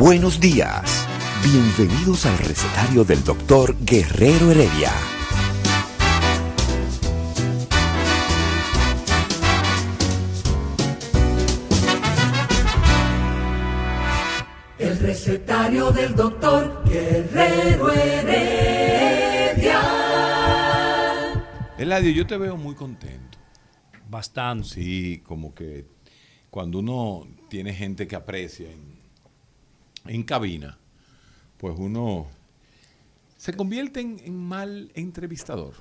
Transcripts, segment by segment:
Buenos días. Bienvenidos al recetario del doctor Guerrero Heredia. El recetario del doctor Guerrero Heredia. Eladio, yo te veo muy contento. Bastante. Sí, como que cuando uno tiene gente que aprecia en, en cabina, pues uno se convierte en, en mal entrevistador.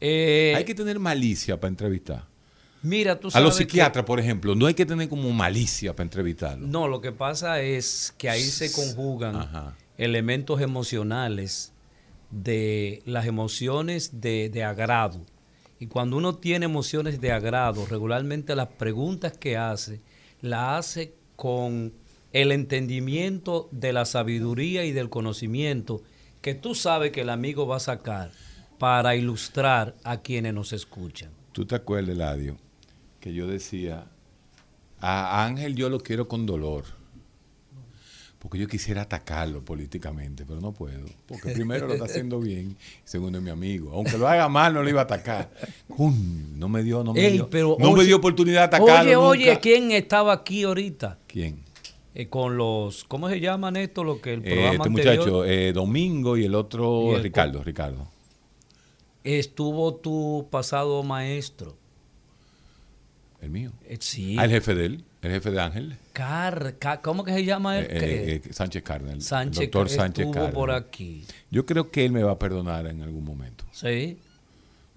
Eh, hay que tener malicia para entrevistar. Mira, tú A sabes los que- psiquiatras, por ejemplo, no hay que tener como malicia para entrevistarlos. No, lo que pasa es que ahí se conjugan Ajá. elementos emocionales de las emociones de, de agrado. Y cuando uno tiene emociones de agrado, regularmente las preguntas que hace, las hace con el entendimiento de la sabiduría y del conocimiento que tú sabes que el amigo va a sacar para ilustrar a quienes nos escuchan. ¿Tú te acuerdas, Eladio, que yo decía, a Ángel yo lo quiero con dolor? Porque yo quisiera atacarlo políticamente, pero no puedo. Porque primero lo está haciendo bien, segundo es mi amigo. Aunque lo haga mal, no lo iba a atacar. Coño, no me dio, no me Ey, dio, pero no me dio oportunidad de atacarlo. Oye, nunca. oye, ¿quién estaba aquí ahorita? ¿Quién? Eh, con los, ¿cómo se llaman esto? Lo que el Eh, programa este anterior muchacho, eh, Domingo y el otro, Y el- Ricardo, Ricardo. estuvo tu pasado maestro. El mío. Eh, sí. Ah, el jefe de él, el jefe de Ángel, Car- Ca- ¿Cómo que se llama él? eh, eh, eh, Sánchez Cárdenas. el Sánchez doctor Sánchez estuvo Cárdenas. por aquí. Yo creo que él me va a perdonar en algún momento. Sí.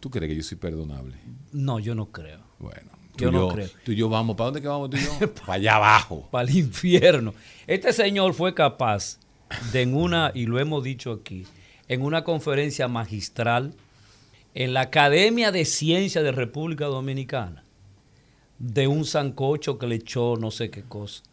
¿Tú crees que yo soy perdonable? No, yo no creo. Bueno, Yo y no creo. Tú y yo vamos, ¿para dónde que vamos tú y yo? para allá abajo. Para el infierno. Este señor fue capaz de en una, y lo hemos dicho aquí, en una conferencia magistral en la Academia de Ciencias de República Dominicana, de un sancocho que le echó no sé qué cosa,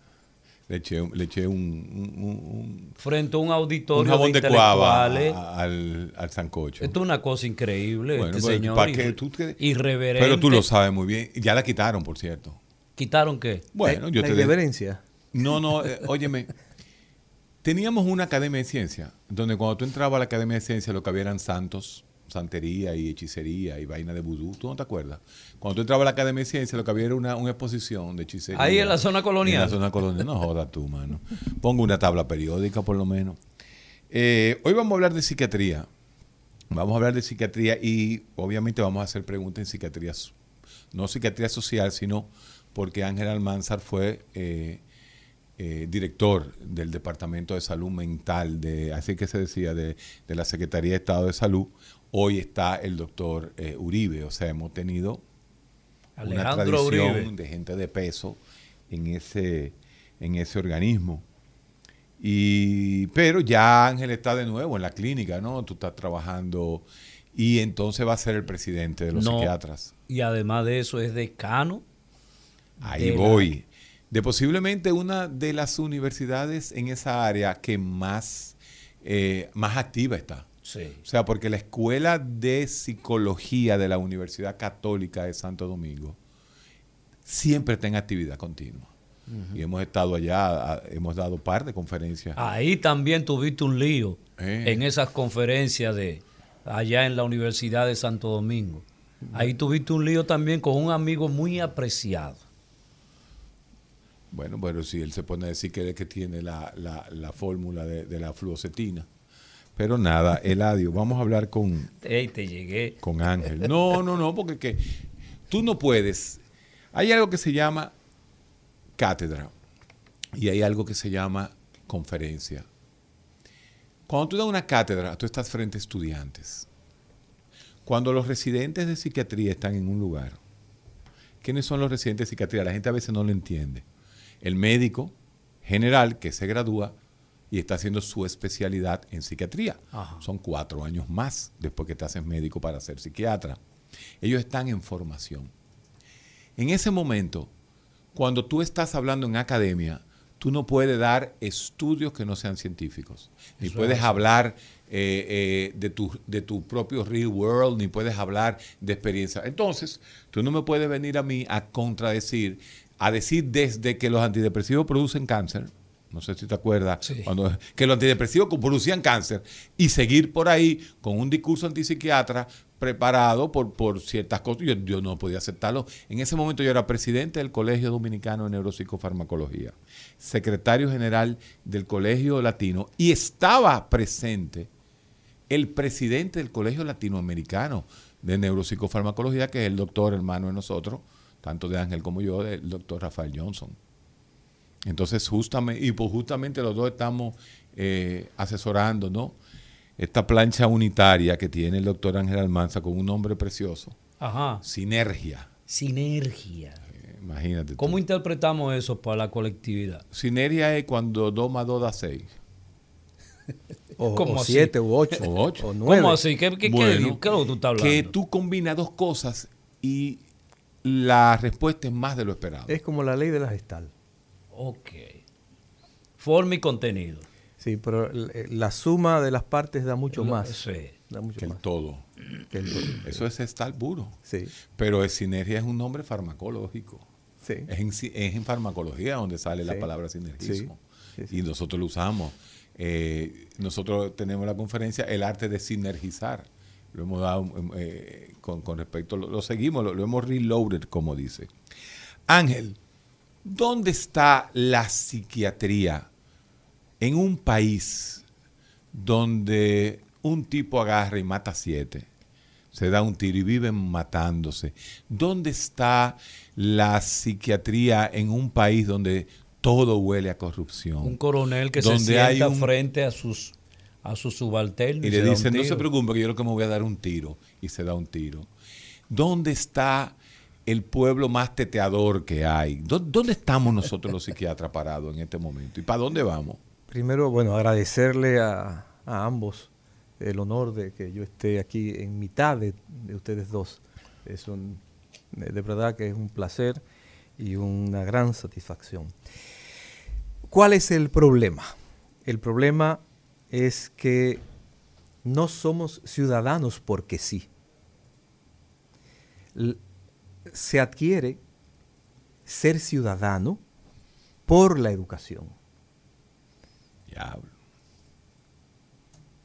Le eché, un- le eché un, un, un- frente a un un auditorio jabón de de cuava intelectuales. a- al, al sancocho. Esto es una cosa increíble, Bueno, este señor. ¿para irre- qué? Tú te- irreverente. Pero tú lo sabes muy bien. Ya la quitaron, por cierto. ¿Quitaron qué? Bueno, yo la te... irreverencia. No, no, eh, óyeme. Teníamos una academia de ciencia, donde cuando tú entrabas a la academia de ciencia lo que había eran santos, santería y hechicería y vaina de vudú. ¿Tú no te acuerdas? Cuando tú entrabas a la academia de ciencia lo que había era una, una exposición de hechicería. Ahí en la zona colonial. En la zona colonial. No jodas tú, mano. Pongo una tabla periódica por lo menos. Eh, hoy vamos a hablar de psiquiatría. Vamos a hablar de psiquiatría y obviamente vamos a hacer preguntas en psiquiatría, no psiquiatría social, sino porque Ángel Almanzar fue eh, eh, director del Departamento de Salud Mental, de, así que se decía, de, de la Secretaría de Estado de Salud. Hoy está el doctor eh, Uribe, o sea, hemos tenido una Alejandro tradición Uribe. de gente de peso en ese, en ese organismo. Y, pero ya Ángel está de nuevo en la clínica, ¿no? Tú estás trabajando y entonces va a ser el presidente de los No. psiquiatras. Y además de eso es decano. Ahí de la- voy. De posiblemente una de las universidades en esa área que más, eh, más activa está. Sí. O sea, porque la Escuela de Psicología de la Universidad Católica de Santo Domingo siempre está en actividad continua. Y hemos estado allá, hemos dado par de conferencias. Ahí también tuviste un lío Eh. en esas conferencias de allá en la Universidad de Santo Domingo. Ahí tuviste un lío también con un amigo muy apreciado. Bueno, pero si él se pone a decir que es que tiene la, la- la fórmula de, de la fluocetina. Pero nada, Eladio, vamos a hablar con, te llegué. con Ángel. No, no, no, porque que tú no puedes. Hay algo que se llama cátedra y hay algo que se llama conferencia. Cuando tú das una cátedra, tú estás frente a estudiantes. Cuando los residentes de psiquiatría están en un lugar, ¿quiénes son los residentes de psiquiatría? La gente a veces no lo entiende. El médico general que se gradúa y está haciendo su especialidad en psiquiatría. Ajá. Son cuatro años más después que te haces médico para ser psiquiatra. Ellos están en formación. En ese momento, cuando tú estás hablando en academia, tú no puedes dar estudios que no sean científicos, ni Eso puedes es. hablar eh, eh, de, tu, de tu propio real world, ni puedes hablar de experiencia. Entonces, tú no me puedes venir a mí a contradecir, a decir desde que los antidepresivos producen cáncer, no sé si te acuerdas, Sí. cuando, que los antidepresivos producían cáncer, y seguir por ahí con un discurso antipsiquiatra preparado por, por ciertas cosas. Yo, yo no podía aceptarlo. En ese momento yo era presidente del Colegio Dominicano de Neuropsicofarmacología, secretario general del Colegio Latino, y estaba presente el presidente del Colegio Latinoamericano de Neuropsicofarmacología, que es el doctor hermano de nosotros, tanto de Ángel como yo, el doctor Rafael Johnson. Entonces, justamente, y pues justamente los dos estamos eh, asesorando, ¿no? Esta plancha unitaria que tiene el doctor Ángel Almanza con un nombre precioso, Ajá. Sinergia. Sinergia. Eh, Imagínate. tú. ¿Cómo interpretamos eso para la colectividad? Sinergia es cuando 2 más 2 da 6. O, ¿Cómo o así? siete u ocho. O ocho. O nueve. ¿Cómo así? ¿Qué, qué, qué- Bueno, qué es lo que tú estás hablando? Que tú combinas dos cosas y la respuesta es más de lo esperado. Es como la ley de la gestal. Ok. Forma y contenido. Sí, pero eh, la suma de las partes da mucho Lo- más. sí. Da mucho que el más. todo. que el todo. Eso es estar puro. Sí, Pero es sinergia es un nombre farmacológico. sí. Es en, ci- es en farmacología donde sale la palabra sinergismo. Sí, sí, sí. Y nosotros lo usamos. Eh, nosotros tenemos la conferencia El arte de sinergizar. Lo hemos dado em, eh, con, con respecto, lo, lo seguimos, lo, lo hemos reloaded, como dice. Ángel, ¿dónde está la psiquiatría en un país donde un tipo agarra y mata a siete? se da un tiro y viven matándose. ¿Dónde está la psiquiatría en un país donde todo huele a corrupción? Un coronel que se hay sienta un- frente a sus a sus subalternos y le dicen, no se tiro". preocupe que yo lo que me voy a dar un tiro. Y se da un tiro. ¿Dónde está el pueblo más teteador que hay? ¿Dó- ¿Dónde estamos nosotros los psiquiatras parados en este momento? ¿Y para dónde vamos? Primero, bueno, agradecerle a, ambos el honor de que yo esté aquí en mitad de, de ustedes dos. Es un, de verdad que es un placer y una gran satisfacción. ¿Cuál es el problema? El problema es que no somos ciudadanos porque sí. Se adquiere ser ciudadano por la educación. Diablo.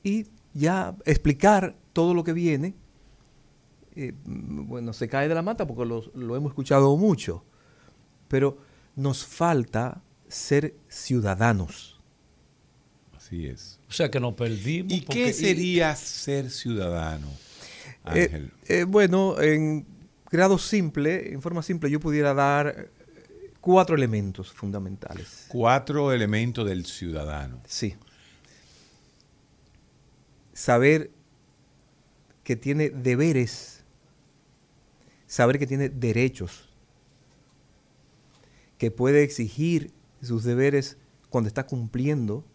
y ya explicar todo lo que viene, eh, bueno, se cae de la mata porque lo, lo hemos escuchado mucho, pero nos falta ser ciudadanos. Así es. O sea que nos perdimos. ¿Y porque- qué sería ser ciudadano, Eh, Ángel? eh, bueno, en grado simple, en forma simple, yo pudiera dar eh, cuatro elementos fundamentales. Cuatro elementos del ciudadano. Sí. Saber que tiene deberes, saber que tiene derechos, que puede exigir sus deberes cuando está cumpliendo,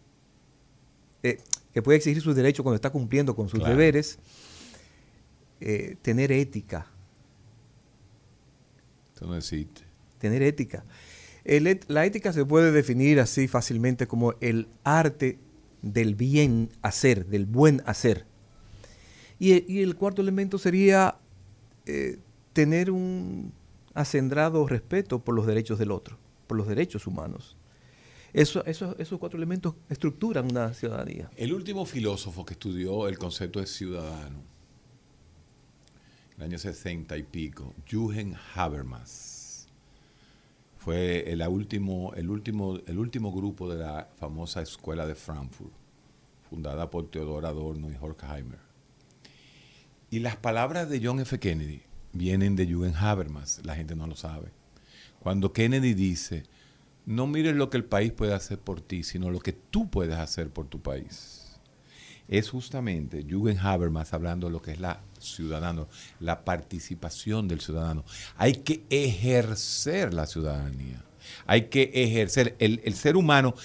eh, que puede exigir sus derechos cuando está cumpliendo con sus Claro. deberes, eh, tener ética, Eso no existe. tener ética. El la ética se puede definir así fácilmente como el arte del bien hacer, del buen hacer. Y, y el cuarto elemento sería eh, tener un acendrado respeto por los derechos del otro, por los derechos humanos. Eso, eso- esos cuatro elementos estructuran una ciudadanía. El último filósofo que estudió el concepto de ciudadano, el año 60 y pico, Jürgen Habermas, fue el último, el, último, el último grupo de la famosa escuela de Frankfurt, fundada por Theodor Adorno y Horkheimer. Y las palabras de John F. Kennedy vienen de Jürgen Habermas, la gente no lo sabe. Cuando Kennedy dice, no mires lo que el país puede hacer por ti, sino lo que tú puedes hacer por tu país. es justamente Jürgen Habermas hablando de lo que es la ciudadano, la participación del ciudadano. Hay que ejercer la ciudadanía. Hay que ejercer. El, el ser humano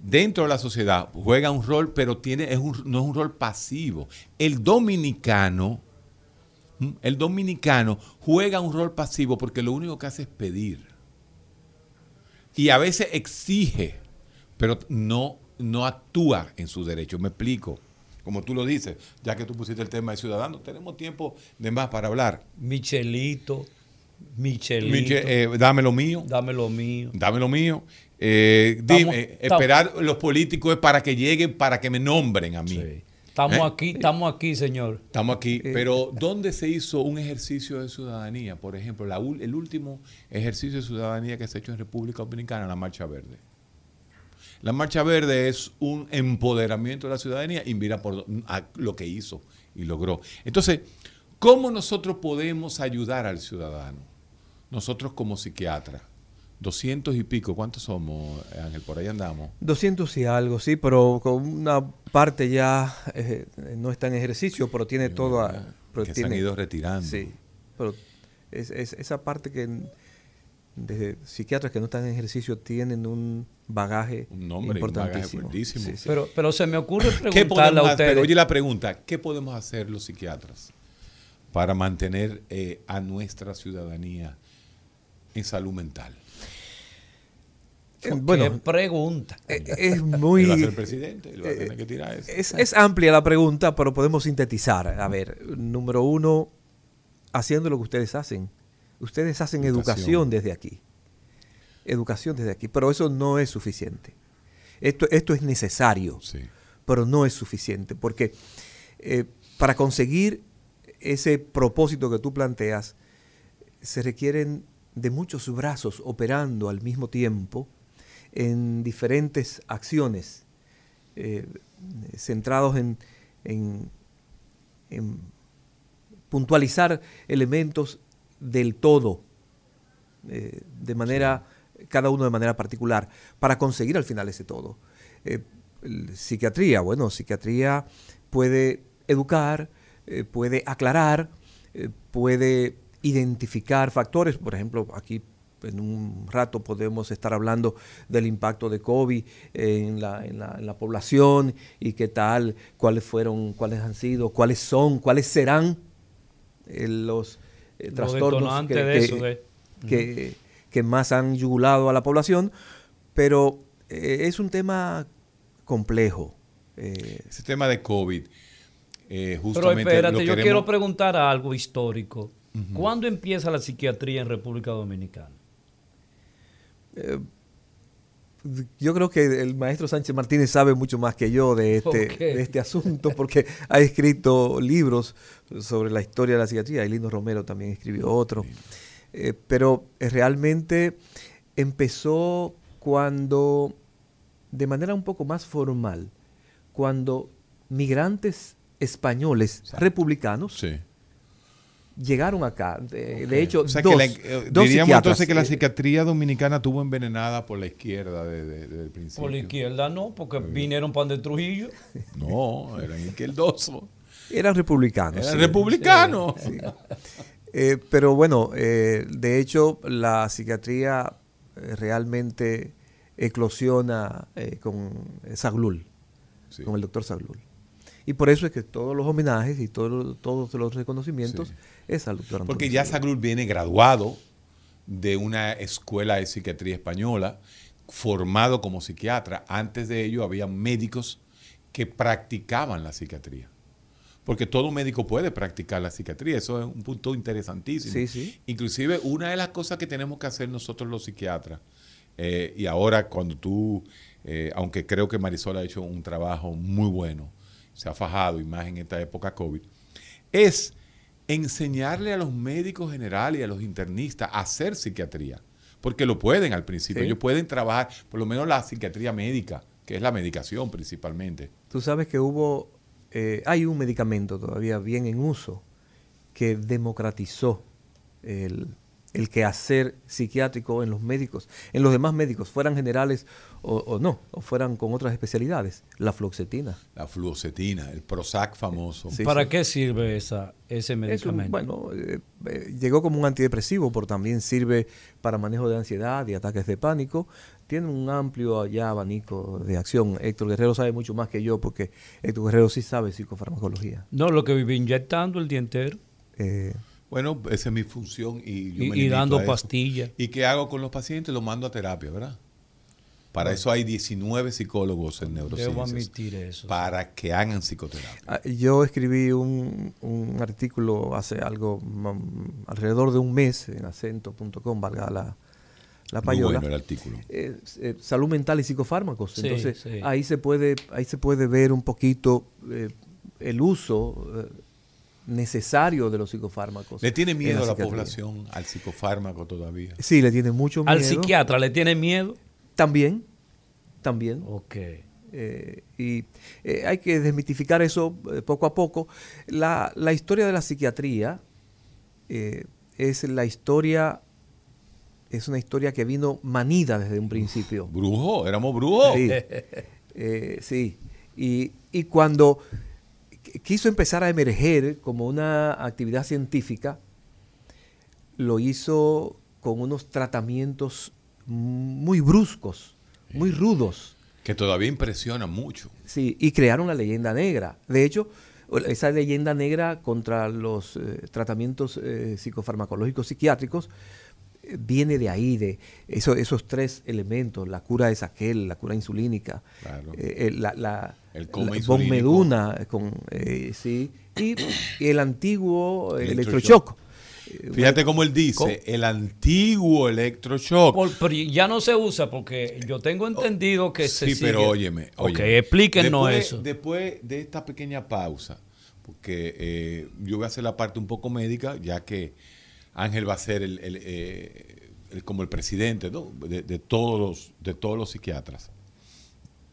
dentro de la sociedad juega un rol, pero tiene, es un, no es un rol pasivo. El dominicano, el dominicano juega un rol pasivo porque lo único que hace es pedir. Y a veces exige, pero no, no actúa en sus derechos. Me explico. Como tú lo dices, ya que tú pusiste el tema de ciudadanos, tenemos tiempo de más para hablar. Michelito, Michelito. Eh, dame lo mío. Dame lo mío. Dame lo mío. Eh, dime, esperar los políticos es para que lleguen, para que me nombren a mí. Estamos ¿Eh? aquí, estamos aquí, señor. Estamos aquí, pero ¿dónde se hizo un ejercicio de ciudadanía? Por ejemplo, el último ejercicio de ciudadanía que se ha hecho en República Dominicana, la Marcha Verde. La Marcha Verde es un empoderamiento de la ciudadanía y mira por lo que hizo y logró. Entonces, ¿cómo nosotros podemos ayudar al ciudadano? Nosotros como psiquiatras. 200 y pico, ¿cuántos somos, Ángel? Por ahí andamos. 200 y algo, sí, pero con una parte ya eh, no está en ejercicio, pero tiene todo... que se han ido retirando. Sí, pero es, esa parte que de psiquiatras que no están en ejercicio tienen un bagaje un nombre, importantísimo. Pero, pero se me ocurre preguntarle a ustedes... oye la pregunta, ¿qué podemos hacer los psiquiatras para mantener eh, a nuestra ciudadanía en salud mental? Bueno, pregunta. Eh, es muy. presidente, Es, amplia la pregunta, pero podemos sintetizar. A ver, número uno, haciendo lo que ustedes hacen. Ustedes hacen educación, desde aquí. Educación desde aquí. Pero eso no es suficiente. Esto, esto es necesario, pero no es suficiente. Porque eh, para conseguir ese propósito que tú planteas, se requieren de muchos brazos operando al mismo tiempo en diferentes acciones eh, centrados en, en, puntualizar elementos del todo, eh, de manera, cada uno de manera particular, para conseguir al final ese todo. Eh, psiquiatría, bueno, psiquiatría puede educar, puede aclarar, puede identificar factores, por ejemplo, aquí en un rato podemos estar hablando del impacto de COVID en la, en la, en la población y qué tal, cuáles fueron, cuáles han sido, cuáles son, cuáles serán eh, los eh, trastornos que, que, más han yugulado a la población, pero eh, es un tema complejo. Ese tema de COVID, justamente Pero espérate, yo quiero preguntar algo histórico. ¿Cuándo empieza la psiquiatría en República Dominicana? Eh, yo creo que el maestro Sánchez Martínez sabe mucho más que yo de este, este asunto porque ha escrito libros sobre la historia de la psiquiatría. Y Lino Romero también escribió otro. Eh, pero realmente empezó cuando, de manera un poco más formal, cuando migrantes españoles republicanos llegaron acá. De, hecho, dos, eh, diríamos entonces que la psiquiatría dominicana tuvo envenenada por la izquierda desde, el principio. Por la izquierda no, porque vinieron pan de Trujillo. No, eran izquierdosos. Eran republicanos. Eran republicanos. Eh, pero bueno, eh, de hecho, la psiquiatría realmente eclosiona con Saglul, con el doctor Saglul. Y por eso es que todos los homenajes y todos, todos los reconocimientos es al doctor Porque ya Sagrul viene graduado de una escuela de psiquiatría española, formado como psiquiatra. Antes de ello había médicos que practicaban la psiquiatría. Porque todo médico puede practicar la psiquiatría. Eso es un punto interesantísimo. Sí, sí. Inclusive una de las cosas que tenemos que hacer nosotros los psiquiatras, eh, y ahora cuando tú, eh, aunque creo que Marisol ha hecho un trabajo muy bueno, se ha fajado, y más en esta época COVID, es enseñarle a los médicos generales y a los internistas a hacer psiquiatría. Porque lo pueden al principio, ellos pueden trabajar, por lo menos la psiquiatría médica, que es la medicación principalmente. Tú sabes que hubo, eh, hay un medicamento todavía bien en uso que democratizó el, el quehacer psiquiátrico en los médicos, en los demás médicos, fueran generales o, o no, o fueran con otras especialidades, la fluoxetina. La fluoxetina, el Prozac famoso. Sí, ¿Para sí. qué sirve esa, ese Es un- medicamento? bueno, eh, eh, llegó como un antidepresivo, pero también sirve para manejo de ansiedad y ataques de pánico. Tiene un amplio ya abanico de acción. Héctor Guerrero sabe mucho más que yo porque Héctor Guerrero sí sabe psicofarmacología. No, lo que vive inyectando el día entero Eh, Bueno, esa es mi función y, yo y, me y dando pastillas. ¿Y qué hago con los pacientes? Los mando a terapia, ¿verdad? Para eso hay 19 psicólogos en Debo neurociencias. admitir eso. Para que hagan psicoterapia. ah, yo escribí un, un artículo hace algo, mm, alrededor de un mes en acento.com, valga la, la Muy payola. bueno el artículo. eh, eh, salud mental y psicofármacos. Sí, Entonces, sí. ahí se puede, ahí se puede ver un poquito eh, el uso eh, necesario de los psicofármacos. ¿Le tiene en miedo a la población al psicofármaco todavía? Sí, le tiene mucho miedo. ¿Al psiquiatra le tiene miedo? También, también. Ok. Eh, y eh, hay que desmitificar eso eh, poco a poco. La, la historia de la psiquiatría eh, es la historia, es una historia que vino manida desde un principio. Brujo, éramos brujos. Sí, Eh, sí. Y, y cuando quiso empezar a emerger como una actividad científica, lo hizo con unos tratamientos muy bruscos, muy rudos. Que todavía impresiona mucho. Sí, y crearon la leyenda negra. De hecho, esa leyenda negra contra los eh, tratamientos eh, psicofarmacológicos psiquiátricos viene de ahí, de eso- esos tres elementos, la cura de Saquel, la cura insulínica, Claro. eh, eh, la, la, El coma la insulínico. Bonmeduna, eh, con, eh, sí, y, y el antiguo electroshock. Eh, Fíjate cómo él dice, ¿Cómo? el antiguo electroshock. Por- pero ya no se usa porque yo tengo entendido que se Oh, sí, pero óyeme, Ok, óyeme. explíquenos Después- eso. Después de esta pequeña pausa, porque eh, yo voy a hacer la parte un poco médica, ya que Ángel va a ser el, el, eh, como el presidente de todos los, de todos los psiquiatras.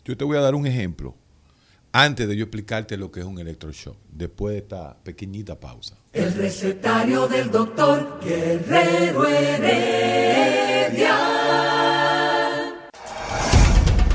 Yo te voy a dar un ejemplo antes de yo explicarte lo que es un electroshock, después de esta pequeñita pausa. El recetario del doctor Guerrero Heredia.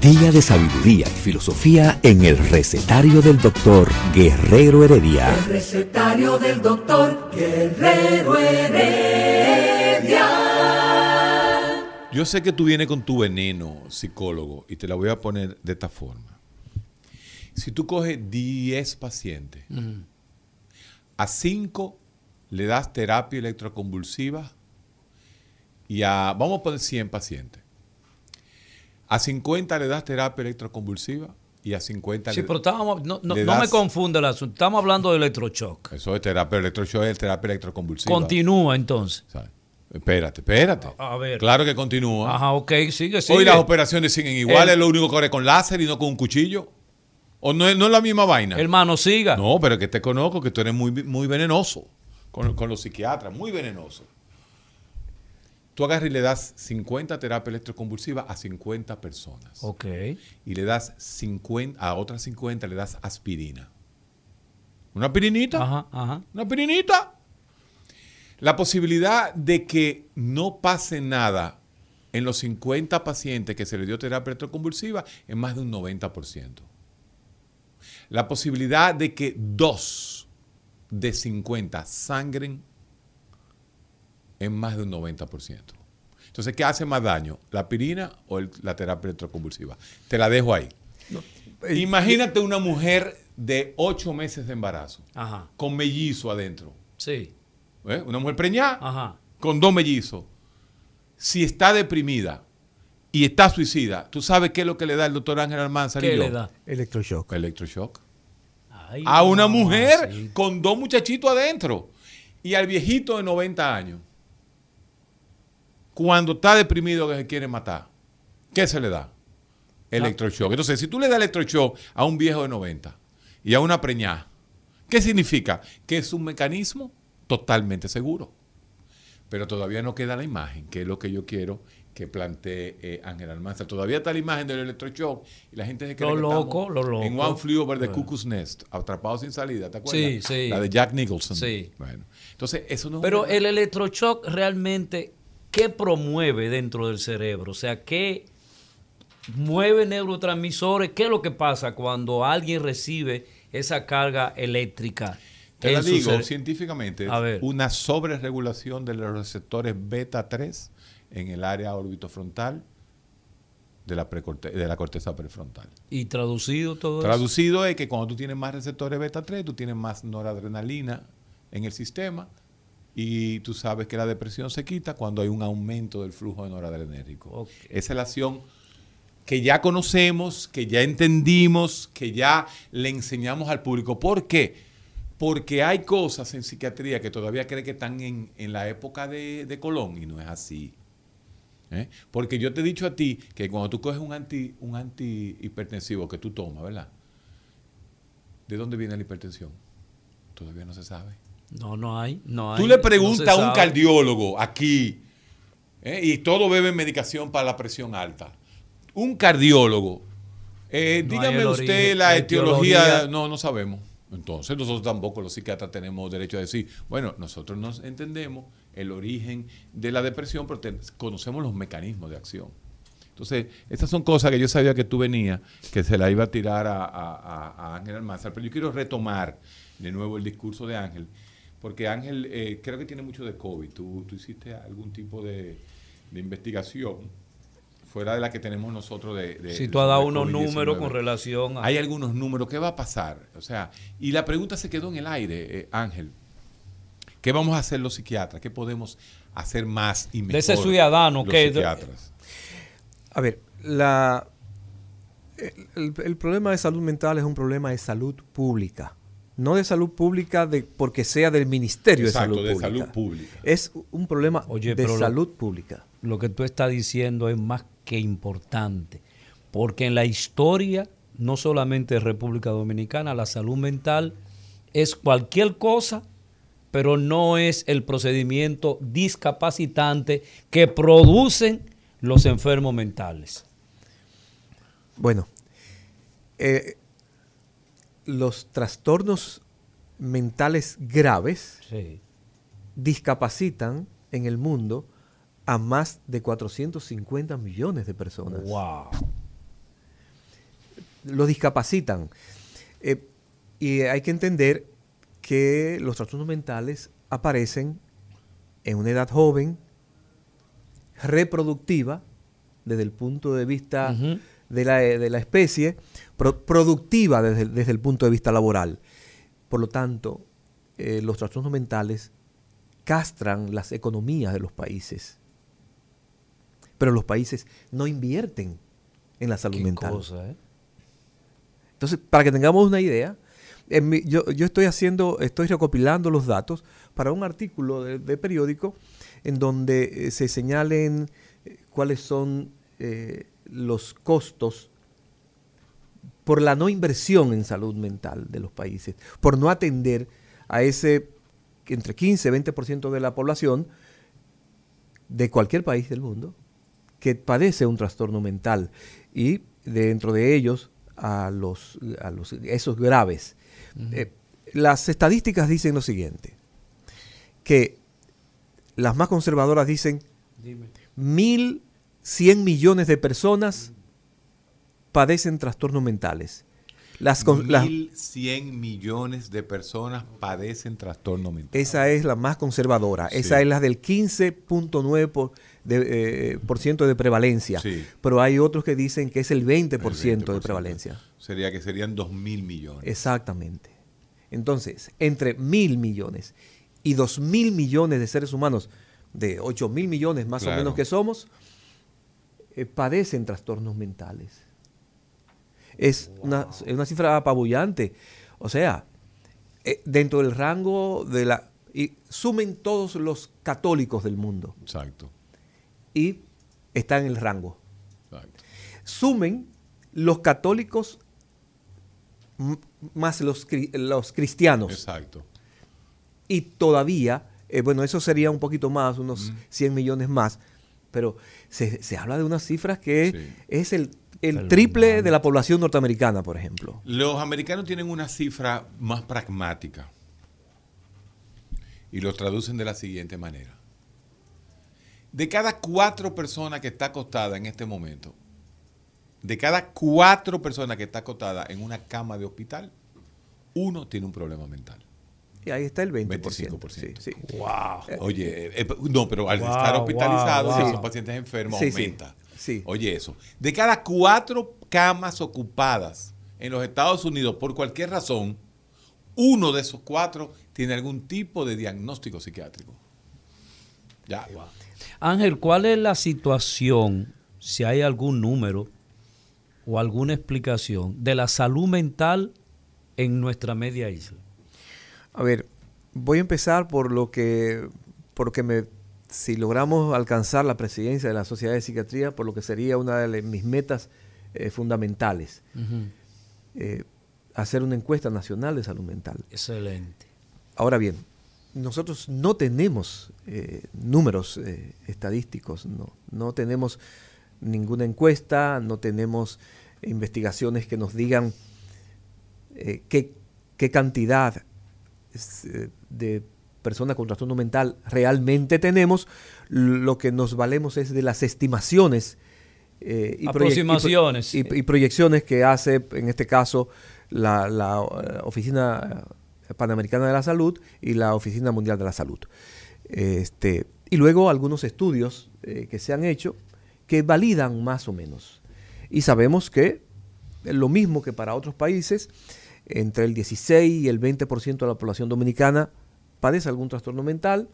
Día de sabiduría y filosofía en el recetario del doctor Guerrero Heredia. El recetario del doctor Guerrero Heredia. Yo sé que tú vienes con tu veneno, psicólogo, y te la voy a poner de esta forma. Si tú coges 10 pacientes, a 5 le das terapia electroconvulsiva y a, vamos a poner 100 pacientes. A 50 le das terapia electroconvulsiva y a 50 Sí, le pero estábamos, no, no, no me confunda el asunto. Estamos hablando de electroshock. Eso es terapia electroshock, es terapia electroconvulsiva. Continúa entonces. Espérate, espérate. A- a ver. Claro que continúa. Ajá, ok, sigue, sigue. Hoy las operaciones siguen igual, El- es lo único que corre con láser y no con un cuchillo. ¿O no es, no es la misma vaina? Hermano, siga. No, pero que te conozco que tú eres muy, muy venenoso con, con los psiquiatras, muy venenoso. Tú agarras y le das 50 terapias electroconvulsivas a 50 personas. Ok. Y le das 50, a otras 50 le das aspirina. ¿Una aspirinita? Ajá, ajá. Una aspirinita. La posibilidad de que no pase nada en los 50 pacientes que se le dio terapia electroconvulsiva es más de un 90%. La posibilidad de que dos de 50 sangren es más de un 90%. Entonces, ¿qué hace más daño? ¿La aspirina o el- la terapia electroconvulsiva? Te la dejo ahí. Imagínate una mujer de 8 meses de embarazo Ajá. con mellizo adentro. Sí. ¿eh? Una mujer preñada Ajá. con dos mellizos. Si está deprimida y está suicida, ¿tú sabes qué es lo que le da el doctor Ángel Almanzar? y ¿Qué yo? le da? Electroshock. Electroshock. Ay, A una mamá, mujer sí. con dos muchachitos adentro. Y al viejito de 90 años. Cuando está deprimido que se quiere matar. ¿Qué se le da? Electroshock. Entonces, si tú le das electroshock a un viejo de 90 y a una preñada, ¿qué significa? Que es un mecanismo totalmente seguro. Pero todavía no queda la imagen, que es lo que yo quiero que plantee eh, Ángel Almanza. Todavía está la imagen del electroshock y la gente se cree Lo que loco, lo loco. en One Flew Over the Bueno. Cuckoo's Nest, atrapado sin salida, ¿te acuerdas? Sí, sí. La de Jack Nicholson. Sí. Bueno, entonces eso no Pero el electroshock realmente, ¿qué promueve dentro del cerebro? O sea, ¿qué mueve neurotransmisores? ¿Qué es lo que pasa cuando alguien recibe esa carga eléctrica? Te la digo científicamente, una sobreregulación de los receptores beta 3 en el área orbitofrontal de la, de la corteza prefrontal. Y traducido todo eso. Traducido es que cuando tú tienes más receptores beta 3, tú tienes más noradrenalina en el sistema y tú sabes que la depresión se quita cuando hay un aumento del flujo de noradrenérgico. Ok. Esa es la acción que ya conocemos, que ya entendimos, que ya le enseñamos al público. ¿Por qué? Porque hay cosas en psiquiatría que todavía creen que están en, en la época de, de Colón y no es así. ¿eh? Porque yo te he dicho a ti que cuando tú coges un anti un antihipertensivo que tú tomas, ¿verdad? ¿De dónde viene la hipertensión? Todavía no se sabe. No, no hay. No Tú hay, le no preguntas a un cardiólogo aquí, ¿eh? y todos beben medicación para la presión alta. Un cardiólogo, eh, No dígame usted origen, la etiología. etiología. No, no sabemos. Entonces nosotros tampoco los psiquiatras tenemos derecho a decir, bueno, nosotros no entendemos el origen de la depresión, pero te- conocemos los mecanismos de acción. Entonces, estas son cosas que yo sabía que tú venías, que se la iba a tirar a, a- a- a Ángel Almanzar, pero yo quiero retomar de nuevo el discurso de Ángel, porque Ángel eh, creo que tiene mucho de COVID. ¿Tú, tú hiciste algún tipo de, de investigación fuera de la que tenemos nosotros de... de- Si tú has dado unos COVID-19? números con relación a... Hay algunos números, ¿qué va a pasar? O sea, y la pregunta se quedó en el aire, eh, Ángel. ¿Qué vamos a hacer los psiquiatras? ¿Qué podemos hacer más y mejor? De ese ciudadano los que- psiquiatras? A ver, la, el, el problema de salud mental es un problema de salud pública. No de salud pública de, porque sea del Ministerio Exacto, de Salud de Pública. salud pública. Es un problema Oye, de lo- salud pública. lo que tú estás diciendo es más que importante, porque en la historia, no solamente de República Dominicana, la salud mental es cualquier cosa, pero no es el procedimiento discapacitante que producen los enfermos mentales. Bueno, eh, los trastornos mentales graves Sí. discapacitan en el mundo a más de 450 millones de personas. Wow. Lo discapacitan. Eh, y hay que entender que los trastornos mentales aparecen en una edad joven, reproductiva, desde el punto de vista de, la, de la especie, pro- productiva desde, el- desde el punto de vista laboral. Por lo tanto, eh, los trastornos mentales castran las economías de los países. Pero los países no invierten en la salud Qué mental. cosa, ¿eh? Entonces, para que tengamos una idea, mi- yo, yo estoy haciendo, estoy recopilando los datos para un artículo de, de periódico en donde eh, se señalen eh, cuáles son eh, los costos por la no inversión en salud mental de los países, por no atender a ese entre 15 y 20% de la población de cualquier país del mundo que padece un trastorno mental y dentro de ellos a los, a los esos graves. Eh, las estadísticas dicen lo siguiente, que las más conservadoras dicen Dime. 1.100 millones de personas padecen trastornos mentales. Las, con- las- 1.100 millones de personas padecen trastorno mental. esa es la más conservadora. Sí. Esa es la del 15.9% por, de, eh, por ciento de prevalencia. Sí. Pero hay otros que dicen que es el 20%, El 20%. de prevalencia. Sería que serían 2.000 millones. Exactamente. Entonces, entre mil millones y dos mil millones de seres humanos, de ocho mil millones más Claro. o menos que somos, eh, padecen trastornos mentales. Es, una, es una cifra apabullante. O sea, eh, dentro del rango de la... Y sumen todos los católicos del mundo Exacto. y está en el rango. Exacto. Sumen los católicos más los, los cristianos. Exacto. Y todavía, eh, bueno, eso sería un poquito más, unos 100 millones más, pero se, se habla de unas cifras que Sí. es el, el triple de la población norteamericana, por ejemplo. Los americanos tienen una cifra más pragmática y lo traducen de la siguiente manera. De cada cuatro personas que está acostada en este momento, de cada cuatro personas que está acostada en una cama de hospital, uno tiene un problema mental. Y ahí está el 20%. 25%. Sí, sí. Wow. Oye, eh, eh, no, pero al Wow, estar hospitalizados, wow, si son pacientes enfermos, Sí, sí, aumenta. Sí. Oye, eso. De cada cuatro camas ocupadas en los Estados Unidos, por cualquier razón, uno de esos cuatro tiene algún tipo de diagnóstico psiquiátrico. Ya. Ángel, ¿cuál es la situación, si hay algún número o alguna explicación, de la salud mental en nuestra media isla? A ver, voy a empezar por lo que, porque me, si logramos alcanzar la presidencia de la Sociedad de Psiquiatría, por lo que sería una de mis metas eh, fundamentales, eh, hacer una encuesta nacional de salud mental. Excelente. Ahora bien, nosotros no tenemos eh, números estadísticos, no, no tenemos ninguna encuesta, no tenemos investigaciones que nos digan qué, qué cantidad de personas con trastorno mental realmente tenemos. Lo que nos valemos es de las estimaciones eh, y, proye- y pro- Aproximaciones. y, y proyecciones que hace, en este caso, la, la, eh, Oficina Panamericana de la Salud y la Oficina Mundial de la Salud. Este, y luego algunos estudios eh, que se han hecho que validan más o menos. Y sabemos que lo mismo que para otros países, entre el 16 y el 20% de la población dominicana padece algún trastorno mental,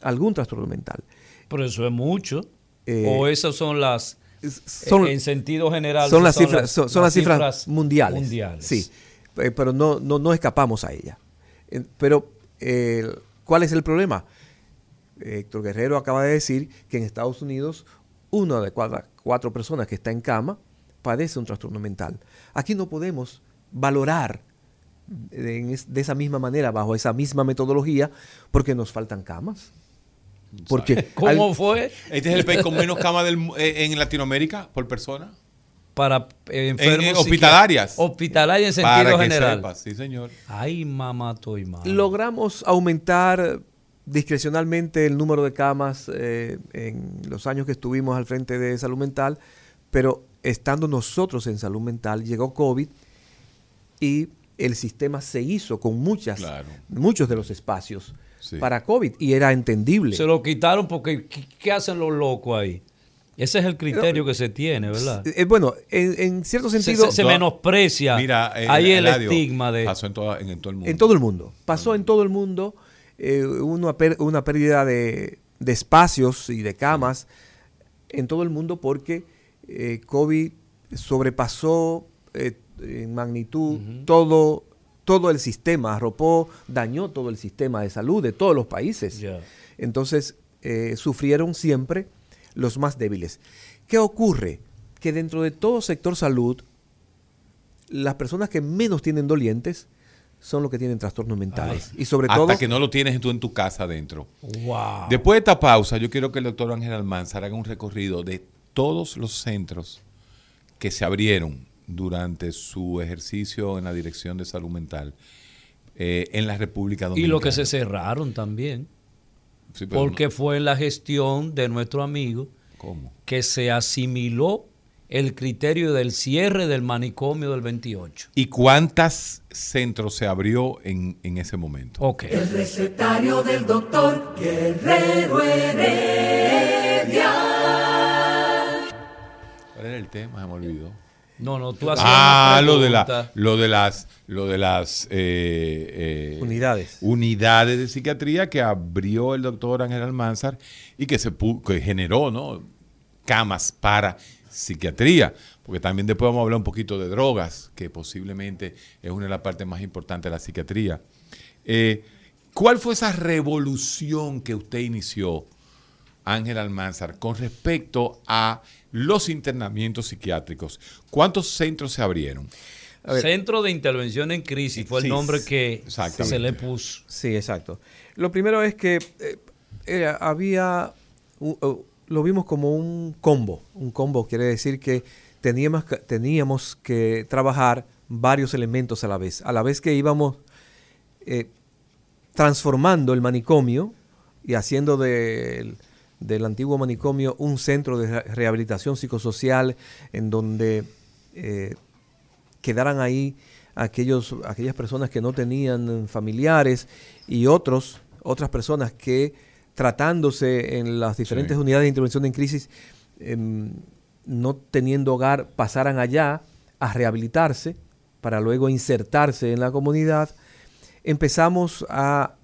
algún trastorno mental. Pero eso es mucho. Eh, o esas son las, Son- en sentido general, son las cifras, son, son las cifras, mundiales. mundiales. Sí, eh, pero no, no, no escapamos a ella. Pero, eh, ¿cuál es el problema? Héctor Guerrero acaba de decir que en Estados Unidos una de cada cuatro personas que está en cama padece un trastorno mental. Aquí no podemos valorar de, esa misma manera, bajo esa misma metodología, porque nos faltan camas. Porque ¿Cómo al- fue Este es el país con menos camas eh, en Latinoamérica por persona. para eh, enfermos en psiqui- hospitalarias. Hospitalarias en Para sentido que general. sepas, sí, señor. Ay, mamá, estoy mal. logramos aumentar discrecionalmente el número de camas eh, en los años que estuvimos al frente de salud mental, pero estando nosotros en salud mental, llegó COVID y el sistema se hizo con muchas, Claro. muchos de los espacios Sí. para COVID y era entendible. Se lo quitaron porque ¿qué, qué hacen los locos ahí? Ese es el criterio que se tiene, ¿verdad? Eh, bueno, en, en cierto Se, sentido, se- se No, menosprecia Mira, eh, ahí el estigma de... Pasó en, toda- en- en todo el mundo. en todo el mundo. Pasó en todo el mundo eh, una, per- una pérdida de, de espacios y de camas en todo el mundo porque eh, COVID sobrepasó eh, en magnitud todo, todo el sistema, arropó, dañó todo el sistema de salud de todos los países. Entonces, eh, sufrieron siempre los más débiles. ¿Qué ocurre? Que dentro de todo sector salud, las personas que menos tienen dolientes son los que tienen trastornos mentales. y sobre Hasta todo, que no lo tienes tú en tu casa adentro. Wow. Después de esta pausa, yo quiero que el doctor Ángel Almanzar haga un recorrido de todos los centros que se abrieron durante su ejercicio en la Dirección de Salud Mental eh, en la República y Dominicana. lo que se cerraron también, Sí, porque no- fue la gestión de nuestro amigo ¿Cómo? que se asimiló el criterio del cierre del manicomio del 28. ¿Y cuántos centros se abrió en, en ese momento? El recetario del doctor Guerrero Heredia. ¿Cuál era el tema? Se me olvidó. No, no, tú haces Ah, lo de, la, pregunta. lo de las, lo de las eh, eh, Unidades. unidades de psiquiatría que abrió el doctor Ángel Almanzar y que se que generó, ¿no? Camas para psiquiatría, porque también después vamos a hablar un poquito de drogas, que posiblemente es una de las partes más importantes de la psiquiatría. Eh, ¿Cuál fue esa revolución que usted inició Ángel Almanzar, con respecto a los internamientos psiquiátricos. ¿Cuántos centros se abrieron? Centro de Intervención en Crisis fue el Sí, nombre que se le puso. Sí, exacto. Lo primero es que eh, era- había, lo vimos como un combo. Un combo quiere decir que teníamos, que- teníamos que trabajar varios elementos a la vez. A la vez que íbamos eh, transformando el manicomio y haciendo del, del antiguo manicomio un centro de re- rehabilitación psicosocial en donde eh, quedaran ahí aquellos, aquellas personas que no tenían familiares y otros, otras personas que tratándose en las diferentes Sí. unidades de intervención en crisis, em, no teniendo hogar, pasaran allá a rehabilitarse para luego insertarse en la comunidad, empezamos a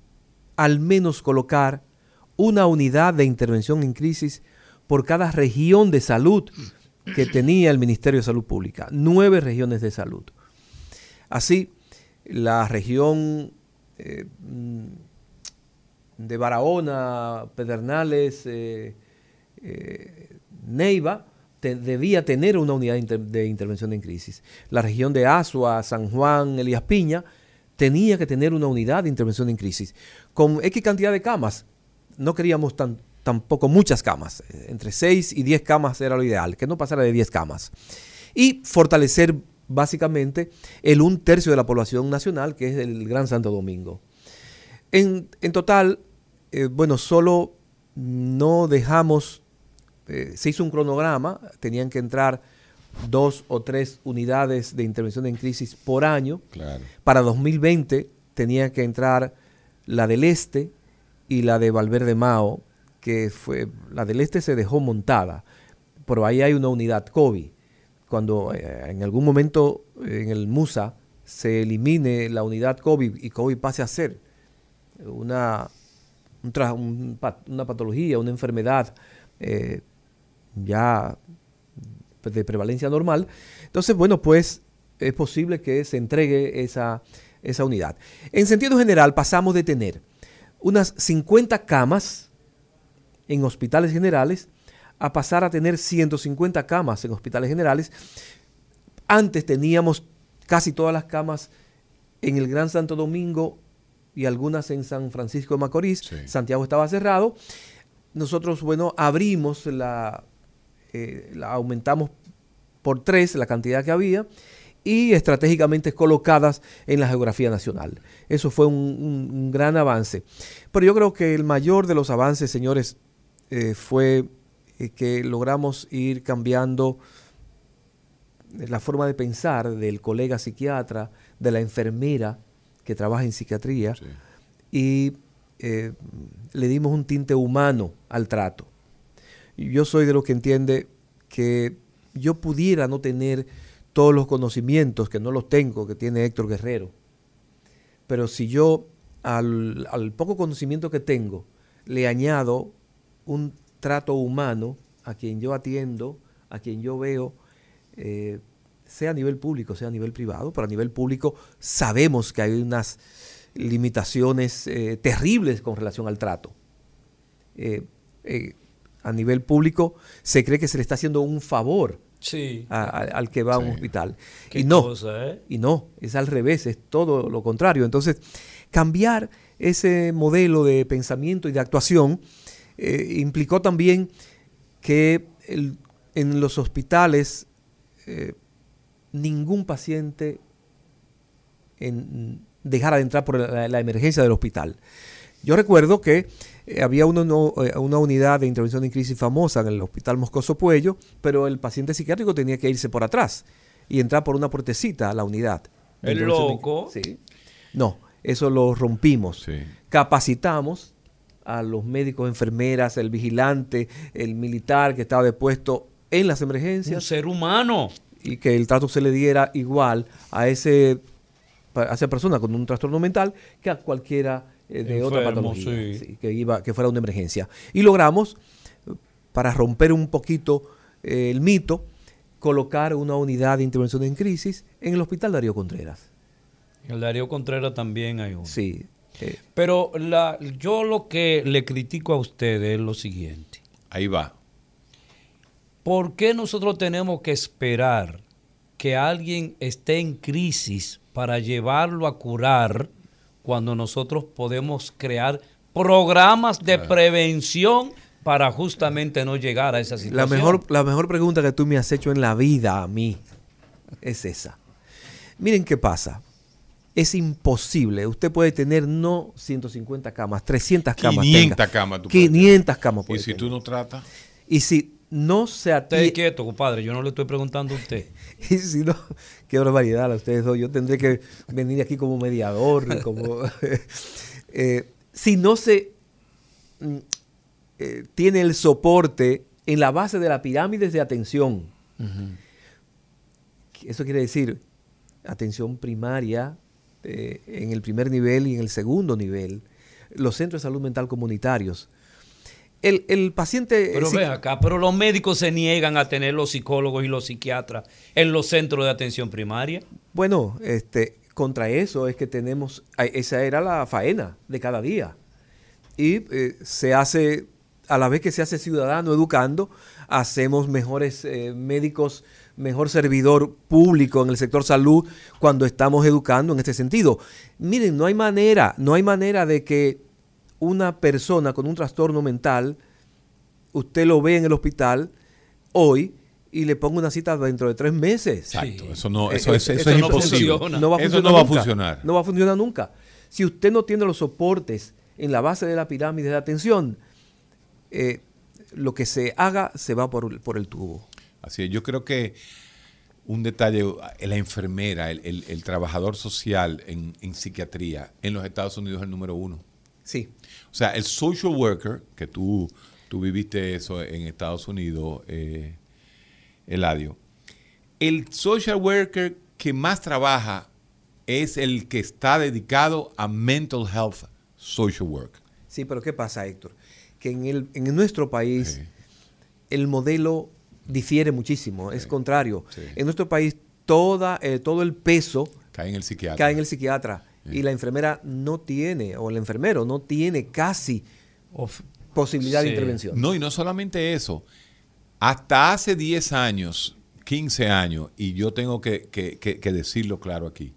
al menos colocar una unidad de intervención en crisis por cada región de salud que tenía el Ministerio de Salud Pública, nueve regiones de salud. Así, la región eh, de Barahona, Pedernales, eh, eh, Neiva, debía tener una unidad de, de intervención en crisis. La región de Asua, San Juan, Elías Piña, tenía que tener una unidad de intervención en crisis. Con X cantidad de camas, no queríamos tan, tampoco muchas camas, entre 6 y 10 camas era lo ideal, que no pasara de 10 camas. Y fortalecer básicamente el un tercio de la población nacional, que es el Gran Santo Domingo. En, en total, eh, bueno, solo no dejamos, eh, se hizo un cronograma, tenían que entrar dos o tres unidades de intervención en crisis por año. Claro. Para 2020 tenía que entrar la del Este y la de Valverde Mao, que fue, la del Este se dejó montada, pero ahí hay una unidad COVID. Cuando eh, en algún momento eh, en el MUSA se elimine la unidad COVID y COVID pase a ser una, una patología, una enfermedad eh, ya de prevalencia normal. Entonces, bueno, pues es posible que se entregue esa, esa unidad. En sentido general, pasamos de tener unas 50 camas en hospitales generales a pasar a tener 150 camas en hospitales generales. Antes teníamos casi todas las camas en el Gran Santo Domingo y algunas en San Francisco de Macorís. Sí. Santiago estaba cerrado. Nosotros, bueno, abrimos la, eh, la aumentamos por tres la cantidad que había y estratégicamente colocadas en la geografía nacional. Eso fue un, un- un gran avance. Pero yo creo que el mayor de los avances, señores, eh, fue eh, que logramos ir cambiando la forma de pensar del colega psiquiatra, de la enfermera que trabaja en psiquiatría, Sí. y eh, le dimos un tinte humano al trato. Yo soy de los que entiende que yo pudiera no tener todos los conocimientos, que no los tengo, que tiene Héctor Guerrero, pero si yo al, poco conocimiento que tengo le añado un trato humano a quien yo atiendo, a quien yo veo, eh, sea a nivel público, sea a nivel privado, pero a nivel público sabemos que hay unas limitaciones eh, terribles con relación al trato. Eh, a nivel público se cree que se le está haciendo un favor Sí. a- a- al que va a un hospital. Qué y no, cosa, ¿eh? y no, es al revés, es todo lo contrario. Entonces, cambiar ese modelo de pensamiento y de actuación eh, implicó también que el- en los hospitales eh, ningún paciente en- dejara de entrar por la, la emergencia del hospital. Yo recuerdo que eh, había una, eh, una unidad de intervención en crisis famosa en el Hospital Moscoso Puello, pero el paciente psiquiátrico tenía que irse por atrás y entrar por una puertecita a la unidad. ¿El en- loco? Sí. No, eso lo rompimos. Sí. Capacitamos a los médicos, enfermeras, el vigilante, el militar que estaba depuesto en las Un emergencias ser humano. y que el trato se le diera igual a ese a esa persona con un trastorno mental que a cualquiera eh, de otra patología sí. sí, que iba que fuera una emergencia y logramos para romper un poquito eh, el mito colocar una unidad de intervención en crisis en el hospital Darío Contreras En el Darío Contreras también hay uno. sí eh, Pero la, yo lo que le critico a ustedes es lo siguiente. Ahí va. ¿Por qué nosotros tenemos que esperar que alguien esté en crisis para llevarlo a curar cuando nosotros podemos crear programas de prevención para justamente no llegar a esa situación? La mejor, la mejor pregunta que tú me has hecho en la vida a mí es esa. Miren qué pasa. Es imposible. Usted puede tener no 150 camas, 300 camas. 500 tenga. camas tú puedes 500 camas. Y puede si tú no tratas, Y si no se atiende. quieto, compadre. Yo no le estoy preguntando a usted. Y si no, qué barbaridad a ustedes dos. Yo tendré que venir aquí como mediador, como eh, si no se mm, eh, tiene el soporte en la base de la pirámide de atención. Eso quiere decir atención primaria eh, en el primer nivel y en el segundo nivel, los centros de salud mental comunitarios. El, el paciente... Pero ve acá, pero los médicos se niegan a tener los psicólogos y los psiquiatras en los centros de atención primaria. Bueno, este, contra eso es que tenemos, esa era la faena de cada día. Y eh, se hace, a la vez que se hace ciudadano educando, hacemos mejores eh, médicos, mejor servidor público en el sector salud cuando estamos educando en este sentido. Miren, no hay manera, no hay manera de que una persona con un trastorno mental, usted lo ve en el hospital hoy y le ponga una cita dentro de tres meses. exacto. Sí. Eso no, Eh, eso, es, eh, eso eso es no imposible. funciona. No va a Eso funcionar no va a nunca. funcionar. No va a funcionar nunca. Si usted no tiene los soportes en la base de la pirámide de atención, eh, lo que se haga se va por, por el tubo. Así es, yo creo que un detalle, la enfermera, el, el- el trabajador social en, en psiquiatría en los Estados Unidos es el número uno. Sí. O sea, el social worker, que tú, tú viviste eso en Estados Unidos, eh, Eladio, el social worker que más trabaja es el que está dedicado a mental health social work. Sí, pero ¿qué pasa, Héctor? Que en, el, en nuestro país Sí. el modelo difiere muchísimo, es contrario. sí. En nuestro país toda, eh, todo el peso Cae en el psiquiatra. cae en el psiquiatra y la enfermera no tiene, o el enfermero no tiene casi Of- posibilidad de intervención. No, y no solamente eso. Hasta hace 10 años, 15 años, y yo tengo que, que- que- que decirlo claro aquí,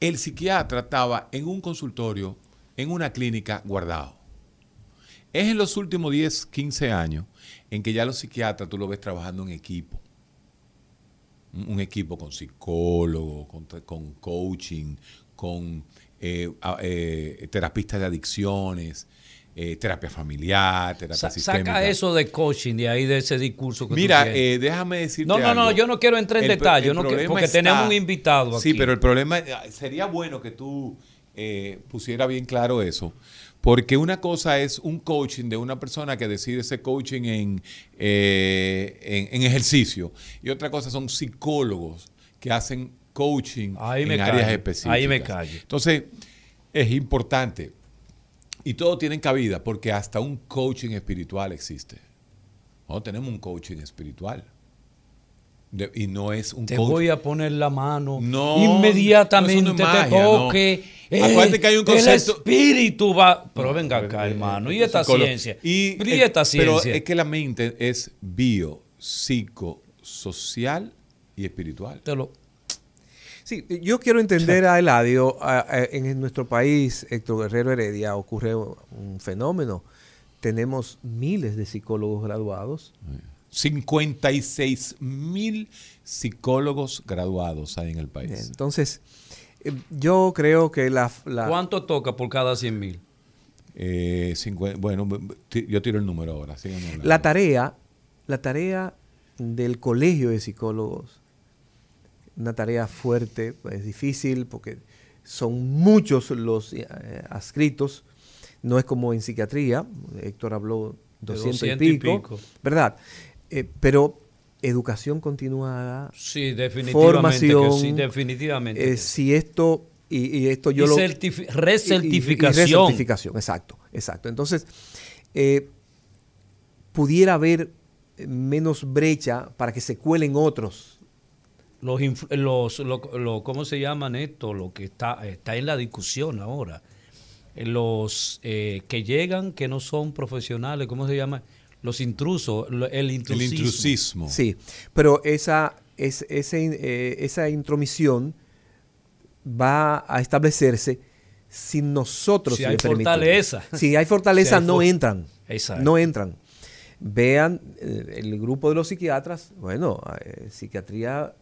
el psiquiatra estaba en un consultorio, en una clínica guardado. Es en los últimos 10, 15 años en que ya los psiquiatras tú lo ves trabajando en equipo. Un un equipo con psicólogo, con, con coaching, con eh, eh, terapistas de adicciones, eh, terapia familiar, terapia Sa- sistémica. saca eso de coaching de ahí, de ese discurso que tú Mira, tienes. eh, déjame decirte No, no, no, yo no quiero entrar en detalle, no porque está- tenemos un invitado Sí, aquí. pero el problema eh, sería bueno que tú eh, pusiera bien claro eso, porque una cosa es un coaching de una persona que decide ese coaching en, en, en ejercicio y otra cosa son psicólogos que hacen coaching Ahí en áreas callo, específicas. ahí me callo. Entonces, es importante. Y todo tiene cabida porque hasta un coaching espiritual existe. No, tenemos un coaching espiritual. De- y no es un Te voy a poner la mano. No, Inmediatamente no te no. toque. eh, Acuérdate que hay un El concepto- espíritu va. Pero venga acá, hermano. ¿Y esta Psicólogo. ciencia? Y, ¿Y eh, esta Pero ciencia? es que la mente es bio, psico, social y espiritual. Te lo- Sí, yo quiero entender a Eladio. a- a- en nuestro país, Héctor Guerrero Heredia, ocurre un fenómeno. Tenemos miles de psicólogos graduados. 56 mil psicólogos graduados hay en el país. Entonces, eh, yo creo que la... la- ¿Cuánto toca por cada 100 mil? Eh, bueno, yo tiro el número ahora. La tarea, la tarea del colegio de psicólogos, una tarea fuerte, es difícil porque son muchos los eh, adscritos, no es como en psiquiatría, Héctor habló 200, 200 y, y pico. ¿verdad? Eh, pero educación continuada, Sí, definitivamente formación, que sí, definitivamente. eh, si esto, y, y esto yo Y lo... certifi- y- recertificación. recertificación, exacto, exacto. Entonces, eh, pudiera haber menos brecha para que se cuelen otros. Los, los, lo- lo- ¿cómo se llaman esto? Lo que está, está en la discusión ahora. Eh, Los eh, que llegan, que no son profesionales, ¿cómo se llama? los intrusos, el intrusismo. El intrusismo. Sí, pero esa, es, ese, eh, esa intromisión va a establecerse si nosotros Si hay fortaleza. Si hay fortaleza, Si hay no for- entran. Exacto. No entran. Vean el grupo de los psiquiatras, bueno, eh, psiquiatría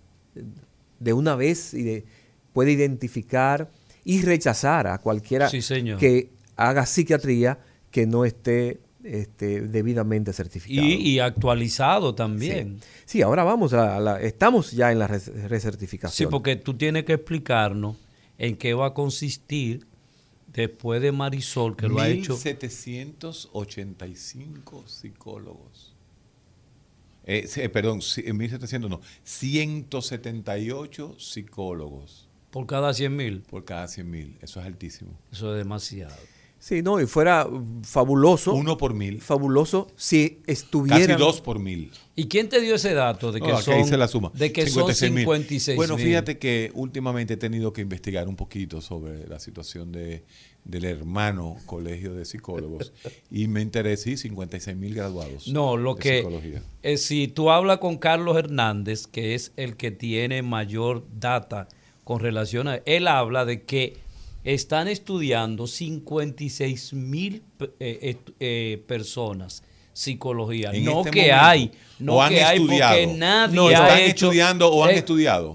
de una vez y de- puede identificar y rechazar a cualquiera Sí, señor. que haga psiquiatría que no esté este, debidamente certificado. Y, y actualizado también. Sí, ahora vamos a la, estamos ya en la res- Sí, recertificación. porque tú tienes que explicarnos en qué va a consistir después de Marisol, que lo ha hecho. 1785 psicólogos. Eh, sí, perdón, en 1700 no, 178 psicólogos Por cada 100 mil. por cada 100 mil. Eso es altísimo. Eso es demasiado. Sí, no, y fuera fabuloso, Uno por mil. fabuloso si Casi estuvieran dos por mil. ¿Y quién te dio ese dato de que No, son, hice la suma. De que 56 son mil. 56 Bueno, mil? fíjate que últimamente he tenido que investigar un poquito sobre la situación de, del hermano colegio de psicólogos y me enteré, sí, 56 mil graduados. No, lo de que psicología. eh, si tú hablas con Carlos Hernández, que es el que tiene mayor data con relación a él habla de que están estudiando 56 mil eh, eh, personas psicología. En no este que momento. hay, no o han que hay estudiado. porque nadie no, ha están hecho estudiando o han eh, estudiado.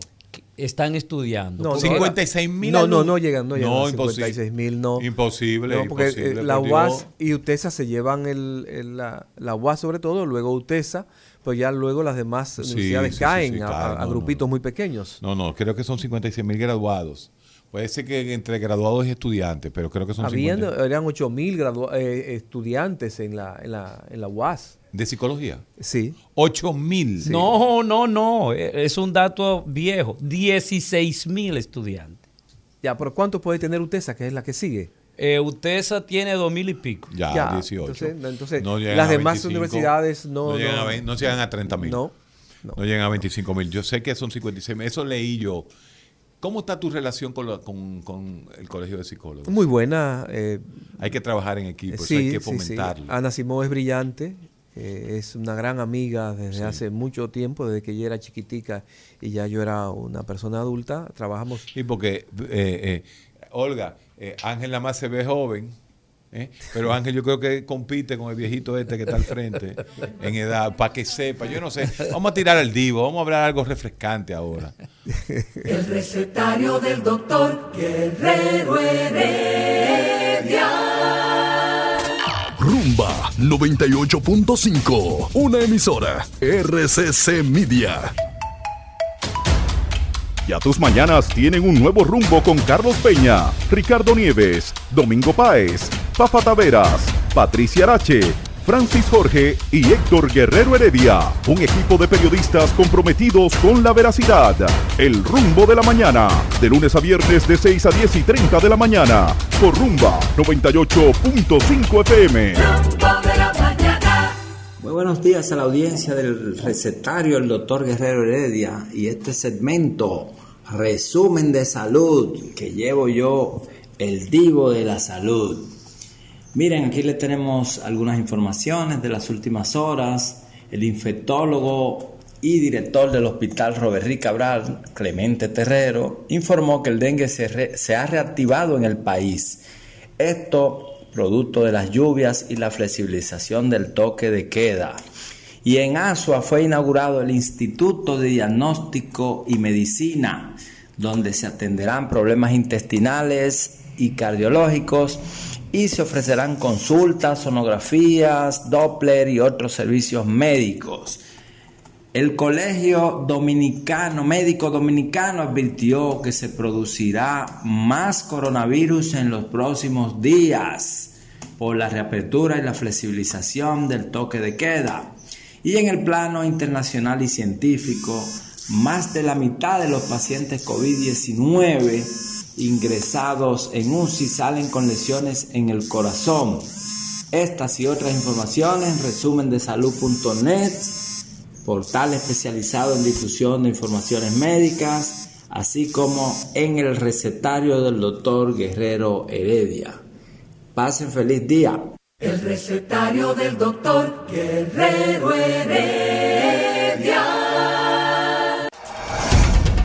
Están estudiando. No, Porque- no, 56 mil No, no, no llegan, no llegan imposible. 56 mil, no. Imposible, No, porque imposible, eh, la UAS y UTESA se llevan el, el- la, la UAS sobre todo, luego UTESA, pues ya luego las demás Sí, universidades sí, caen sí, a, caen, a- a no, no, grupitos no. muy pequeños. No, no, creo que son 56 mil graduados. Puede ser que entre graduados y estudiantes, pero creo que son Habían, 50. eran 8 mil estudiantes en la, en, la, en la UAS. ¿De psicología? Sí. 8 mil. No, no, no, es un dato viejo. 16 mil estudiantes. Ya, pero ¿cuánto puede tener UTESA, que es la que sigue? Eh, UTESA tiene dos mil y pico. Ya, Ya, 18. entonces- No las demás 25, universidades no- llegan, no- a, 20 no llegan a 30 mil. No, no. No llegan a 25 mil. Yo sé que son 56 mil. Eso leí yo. ¿Cómo está tu relación con, la- con- con el Colegio de Psicólogos? Muy buena. eh, Hay que trabajar en equipo, eso sí, hay que sí, sí. fomentarlo. Ana Simón es brillante. Eh, es una gran amiga desde hace mucho tiempo, desde que ella era chiquitica y ya yo era una persona adulta. Trabajamos. Sí, porque, eh, eh, Olga, eh, Ángel nada más se ve joven, ¿eh? pero Ángel yo creo que compite con el viejito este que está al frente en edad, para que sepa, yo no sé. Vamos a tirar al divo, vamos a hablar algo refrescante ahora. El recetario del doctor Guerrero Heredia. Rumba 98.5, una emisora RCC Media. Ya tus mañanas tienen un nuevo rumbo con Carlos Peña, Ricardo Nieves, Domingo Páez, Fafa Taveras, Patricia Arache, Francis Jorge y Héctor Guerrero Heredia. Un equipo de periodistas comprometidos con la veracidad. El rumbo de la mañana, de lunes a viernes de 6 a 10 y 30 de la mañana, por Rumba 98.5 FM. Rumbo de la mañana. Muy buenos días a la audiencia del recetario el doctor Guerrero Heredia y este segmento resumen de salud que llevo yo el divo de la salud. Miren, aquí le tenemos algunas informaciones de las últimas horas. El infectólogo y director del Hospital Robert Cabral, Clemente Terrero, informó que el dengue se, se ha reactivado en el país. Esto producto de las lluvias y la flexibilización del toque de queda. Y en Asua fue inaugurado el Instituto de Diagnóstico y Medicina, donde se atenderán problemas intestinales y cardiológicos y se ofrecerán consultas, sonografías, Doppler y otros servicios médicos. El Colegio Dominicano, Médico Dominicano, advirtió que se producirá más coronavirus en los próximos días por la reapertura y la flexibilización del toque de queda. Y en el plano internacional y científico, más de la mitad de los pacientes COVID-19 ingresados en UCI salen con lesiones en el corazón. Estas y otras informaciones en resumen de salud.net portal especializado en difusión de informaciones médicas, así como en el recetario del doctor Guerrero Heredia. Pasen feliz día. El recetario del doctor Guerrero Heredia.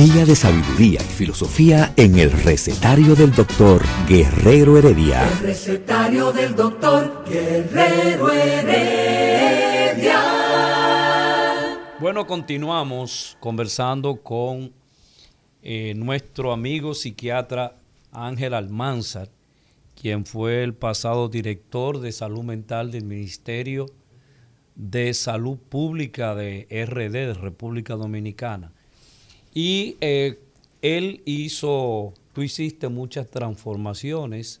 Día de sabiduría y filosofía en el recetario del doctor Guerrero Heredia. El recetario del doctor Guerrero Heredia. Bueno, continuamos conversando con eh, nuestro amigo psiquiatra Ángel Almanzar, quien fue el pasado director de salud mental del Ministerio de Salud Pública de RD, de República Dominicana. Y eh, él hizo, tú hiciste muchas transformaciones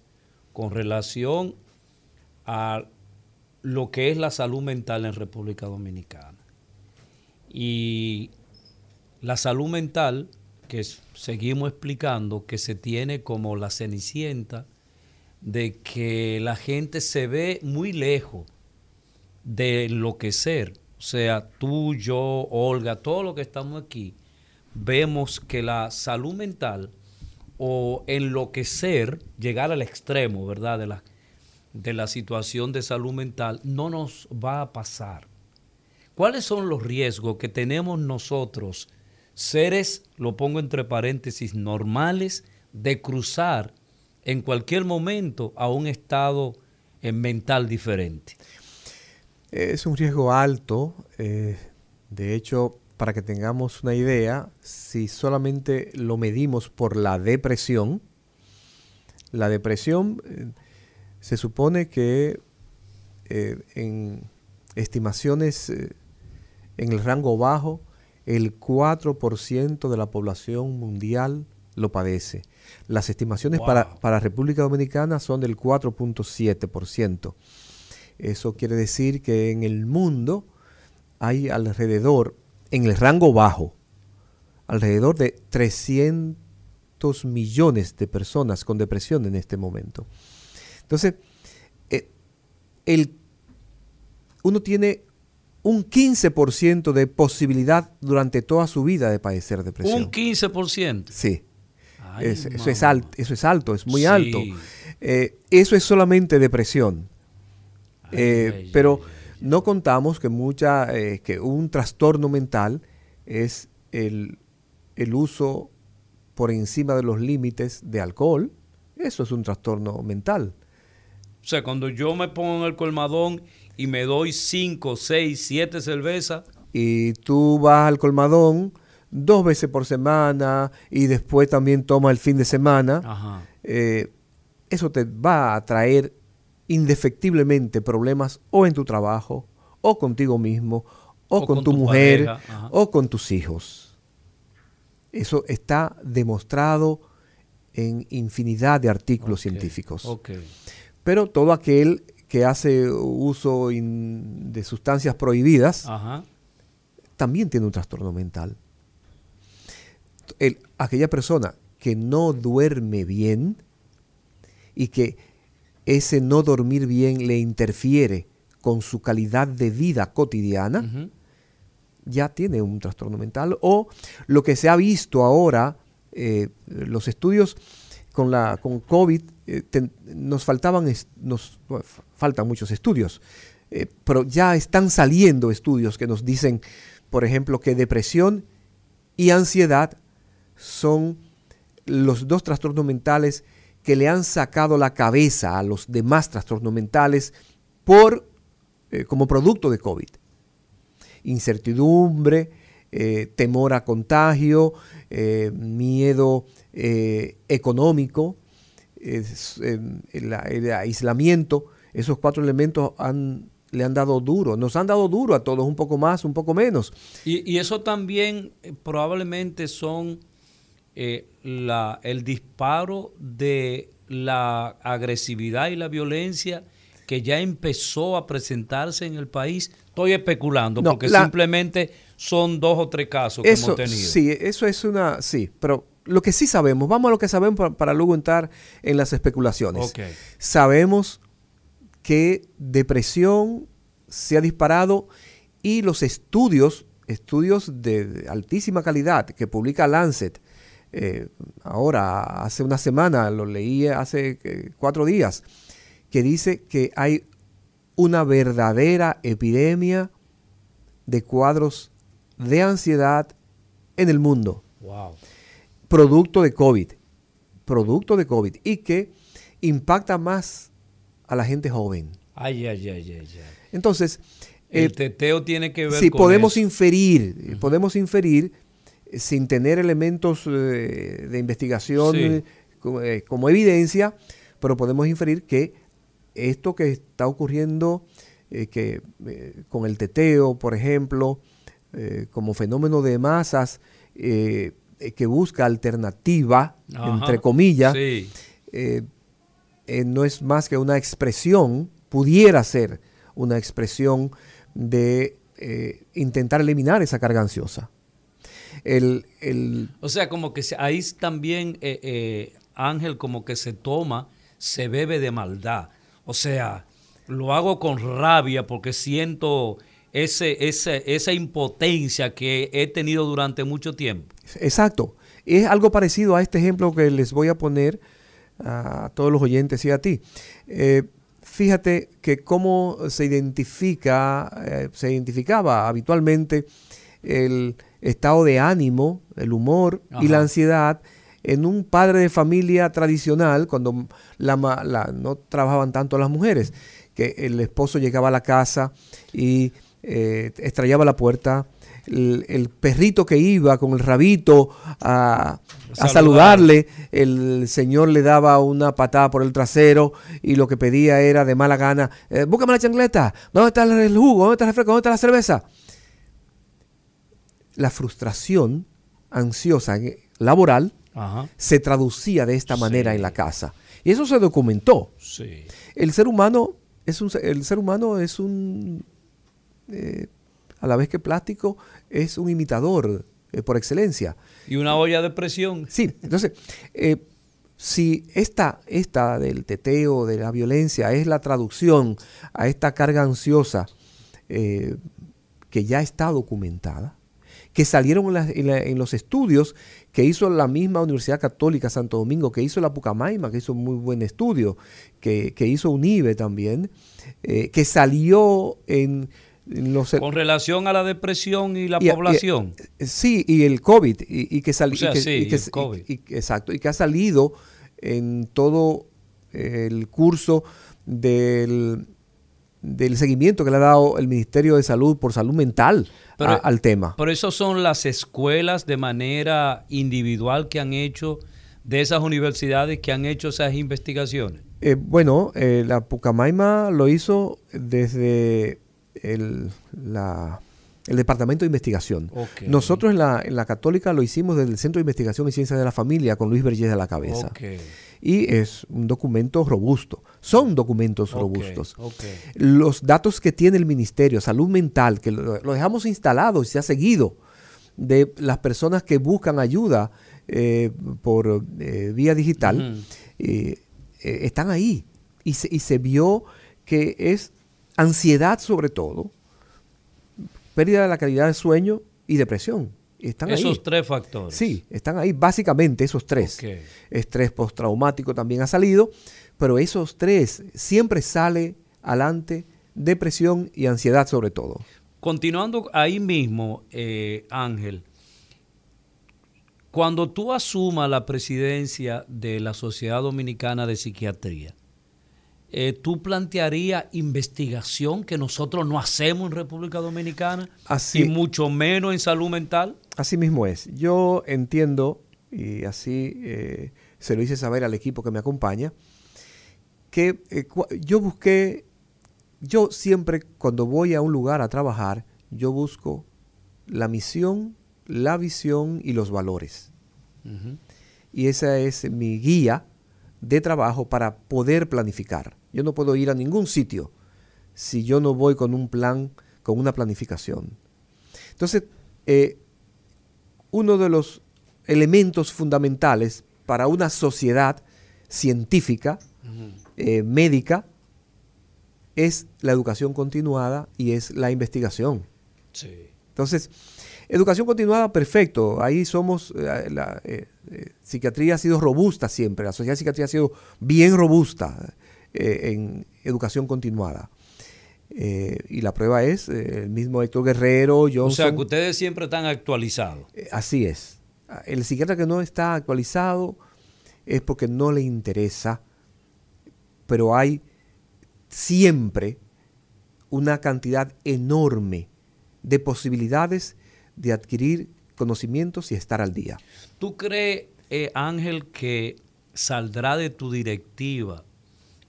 con relación a lo que es la salud mental en República Dominicana. Y la salud mental, que seguimos explicando, que se tiene como la cenicienta de que la gente se ve muy lejos de enloquecer. O sea, tú, yo, Olga, todos los que estamos aquí, vemos que la salud mental o enloquecer, llegar al extremo, ¿verdad? De la, de la situación de salud mental, no nos va a pasar. ¿Cuáles son los riesgos que tenemos nosotros, seres, lo pongo entre paréntesis, normales, de cruzar en cualquier momento a un estado eh, mental diferente? Es un riesgo alto. Eh, de hecho, para que tengamos una idea, si solamente lo medimos por la depresión, la depresión eh, se supone que eh, en estimaciones eh, en el rango bajo, el 4% de la población mundial lo padece. Las estimaciones para, para República Dominicana son del 4.7%. Eso quiere decir que en el mundo hay alrededor en el rango bajo, alrededor de 300 millones de personas con depresión en este momento. Entonces, eh, el, uno tiene un 15% de posibilidad durante toda su vida de padecer depresión. ¿Un 15%? Sí. eso, es alto, eso es alto, es muy alto. Eh, eso es solamente depresión. Eh, pero no contamos que, mucha, eh, que un trastorno mental es el, uso por encima de los límites de alcohol. Eso es un trastorno mental. O sea, cuando yo me pongo en el colmadón y me doy 5, 6, 7 cervezas. Y tú vas al colmadón dos veces por semana y después también tomas el fin de semana. Eh, eso te va a traer indefectiblemente problemas o en tu trabajo, o contigo mismo, o, con, tu, mujer, o con tus hijos. Eso está demostrado en infinidad de artículos científicos. Pero todo aquel que hace uso de sustancias prohibidas también tiene un trastorno mental. aquella persona que no duerme bien y que ese no dormir bien le interfiere con su calidad de vida cotidiana, ya tiene un trastorno mental. O lo que se ha visto ahora, eh, los estudios con, la, con COVID, eh, nos faltaban, nos faltan muchos estudios, eh, pero ya están saliendo estudios que nos dicen, por ejemplo, que depresión y ansiedad son los dos trastornos mentales que le han sacado la cabeza a los demás trastornos mentales por, eh, como producto de COVID. Incertidumbre, eh, temor a contagio, eh, miedo económico, el, aislamiento, esos cuatro elementos le han dado duro, nos han dado duro a todos, un poco más, un poco menos. Y, y eso también probablemente son eh, la, el disparo de la agresividad y la violencia que ya empezó a presentarse en el país? Estoy especulando, No, porque la- simplemente son dos o tres casos que Eso, hemos tenido. sí, eso es una, sí, pero lo que sí sabemos, vamos a lo que sabemos para, para luego entrar en las especulaciones. Ok. Sabemos que depresión se ha disparado y los estudios, estudios de altísima calidad que publica Lancet, eh, ahora, hace una semana, lo leí hace eh, cuatro días, que dice que hay una verdadera epidemia de cuadros de ansiedad en el mundo, Wow. producto de COVID, producto de COVID, y que impacta más a la gente joven. Ay, ay, ay, ay, ay. Entonces, El eh, teteo tiene que ver Sí, con podemos eso. inferir, eh, podemos inferir eh, sin tener elementos eh, de investigación Sí. eh, como, eh, como evidencia, pero podemos inferir que esto que está ocurriendo eh, que, con el teteo, por ejemplo, como fenómeno de masas que busca alternativa, Ajá. entre comillas, Sí. no es más que una expresión, pudiera ser una expresión de intentar eliminar esa carga ansiosa. El, el- O sea, como que ahí también eh, eh, Ángel como que se toma, se bebe de maldad. O sea, lo hago con rabia porque siento ese, ese, esa impotencia que he tenido durante mucho tiempo. exacto. Es algo parecido a este ejemplo que les voy a poner a todos los oyentes y a ti. Eh, fíjate que cómo se identifica, eh, se identificaba habitualmente el estado de ánimo, el humor y la ansiedad en un padre de familia tradicional, cuando la, la- no trabajaban tanto las mujeres, que el esposo llegaba a la casa y eh, estrellaba la puerta, el, el perrito que iba con el rabito a, a Saludar. saludarle, el señor le daba una patada por el trasero y lo que pedía era de mala gana, eh, búscame la chancleta, ¿dónde está el jugo? ¿Dónde está el refresco? ¿Dónde está la cerveza? La frustración ansiosa laboral Ajá. se traducía de esta manera Sí. en la casa. Y eso se documentó. Sí. El ser humano es un, el ser humano es un, eh, a la vez que plástico, es un imitador eh, por excelencia. Y una olla de presión. Sí, entonces, eh, si esta, esta del teteo, de la violencia, es la traducción a esta carga ansiosa que ya está documentada, que salieron en, la- en la- en los estudios que hizo la misma Universidad Católica Santo Domingo, que hizo la Pucamaima, que hizo un muy buen estudio, que, que hizo UNIBE también, eh, que salió en, los... Con relación a la depresión y la Y- población. eh, Sí, y el COVID, y, y que salió. O sea, sí, el COVID. exacto, y que ha salido en todo el curso del, del seguimiento que le ha dado el Ministerio de Salud por salud mental Pero- a- al tema. Por eso son las escuelas de manera individual que han hecho, de esas universidades que han hecho esas investigaciones. Eh, bueno, eh, la Pucamaima lo hizo desde el, la- el Departamento de Investigación. Nosotros en la, en la Católica lo hicimos desde el Centro de Investigación y Ciencias de la Familia con Luis Vergés a la cabeza. Y es un documento robusto. Son documentos robustos. Los datos que tiene el Ministerio, salud mental, que lo, lo dejamos instalado y se ha seguido, de las personas que buscan ayuda eh, por eh, vía digital, eh, eh, están ahí. Y se, y se vio que es ansiedad sobre todo, pérdida de la calidad de sueño y depresión. Están Esos ahí. tres factores. Sí, están ahí básicamente esos tres. Estrés postraumático también ha salido, pero esos tres siempre sale adelante depresión y ansiedad sobre todo. Continuando ahí mismo, eh, Ángel, cuando tú asumas la presidencia de la Sociedad Dominicana de Psiquiatría, eh, ¿tú plantearías investigación que nosotros no hacemos en República Dominicana? Así- Y mucho menos en salud mental. Así mismo es. Yo entiendo, y así eh, se lo hice saber al equipo que me acompaña, que eh, yo busqué, yo siempre cuando voy a un lugar a trabajar, yo busco la misión, la visión y los valores. Y esa es mi guía de trabajo para poder planificar. Yo no puedo ir a ningún sitio si yo no voy con un plan, con una planificación. Entonces, eh, uno de los elementos fundamentales para una sociedad científica, eh, médica, es la educación continuada y es la investigación. Entonces, educación continuada, perfecto. Ahí somos, eh, la psiquiatría ha sido robusta siempre, la sociedad de psiquiatría ha sido bien robusta en educación continuada. Eh, y la prueba es eh, el mismo Héctor Guerrero, Johnson. O sea, que ustedes siempre están actualizados. Eh, así es. El psiquiatra que no está actualizado es porque no le interesa, pero hay siempre una cantidad enorme de posibilidades de adquirir conocimientos y estar al día. ¿Tú crees, Ángel, que saldrá de tu directiva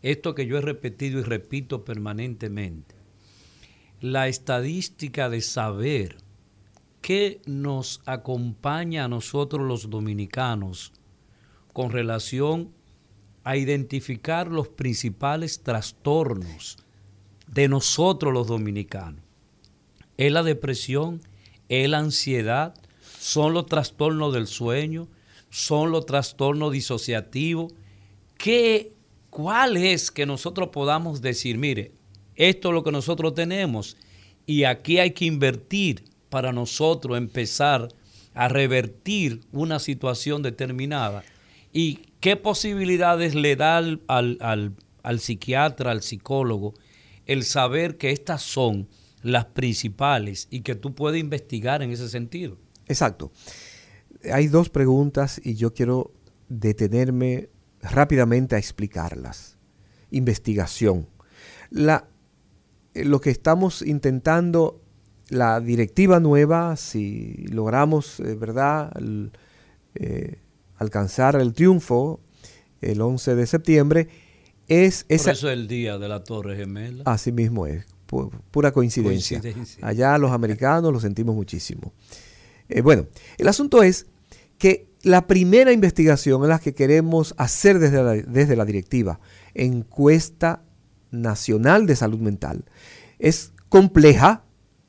esto que yo he repetido y repito permanentemente, la estadística de saber qué nos acompaña a nosotros los dominicanos con relación a identificar los principales trastornos de nosotros los dominicanos. Es la depresión, es la ansiedad, son los trastornos del sueño, son los trastornos disociativos. ¿Qué ¿Cuál es que nosotros podamos decir, mire, esto es lo que nosotros tenemos y aquí hay que invertir para nosotros empezar a revertir una situación determinada? ¿Y qué posibilidades le da al, al psiquiatra, al psicólogo, el saber que estas son las principales y que tú puedes investigar en ese sentido? Exacto. Hay dos preguntas y yo quiero detenerme rápidamente a explicarlas. Investigación. Eh, lo que estamos intentando, la directiva nueva, si logramos, eh, ¿verdad?, eh, alcanzar el triunfo el 11 de septiembre, es... Por eso es el día de la Torre Gemela. Así mismo es, pura coincidencia. Allá los americanos lo sentimos muchísimo. bueno, el asunto es que la primera investigación en la que queremos hacer desde la, desde la directiva, encuesta nacional de salud mental, es compleja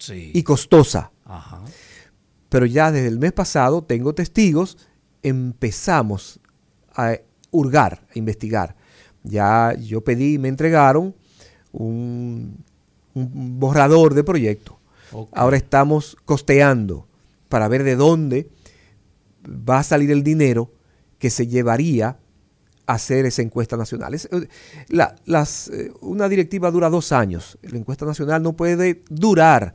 y costosa. Pero ya desde el mes pasado tengo testigos, empezamos a hurgar, a investigar. Ya yo pedí y me entregaron un, borrador de proyecto. Ahora estamos costeando para ver de dónde va a salir el dinero que se llevaría a hacer esa encuesta nacional. Eh, las, eh, una directiva dura dos años. La encuesta nacional no puede durar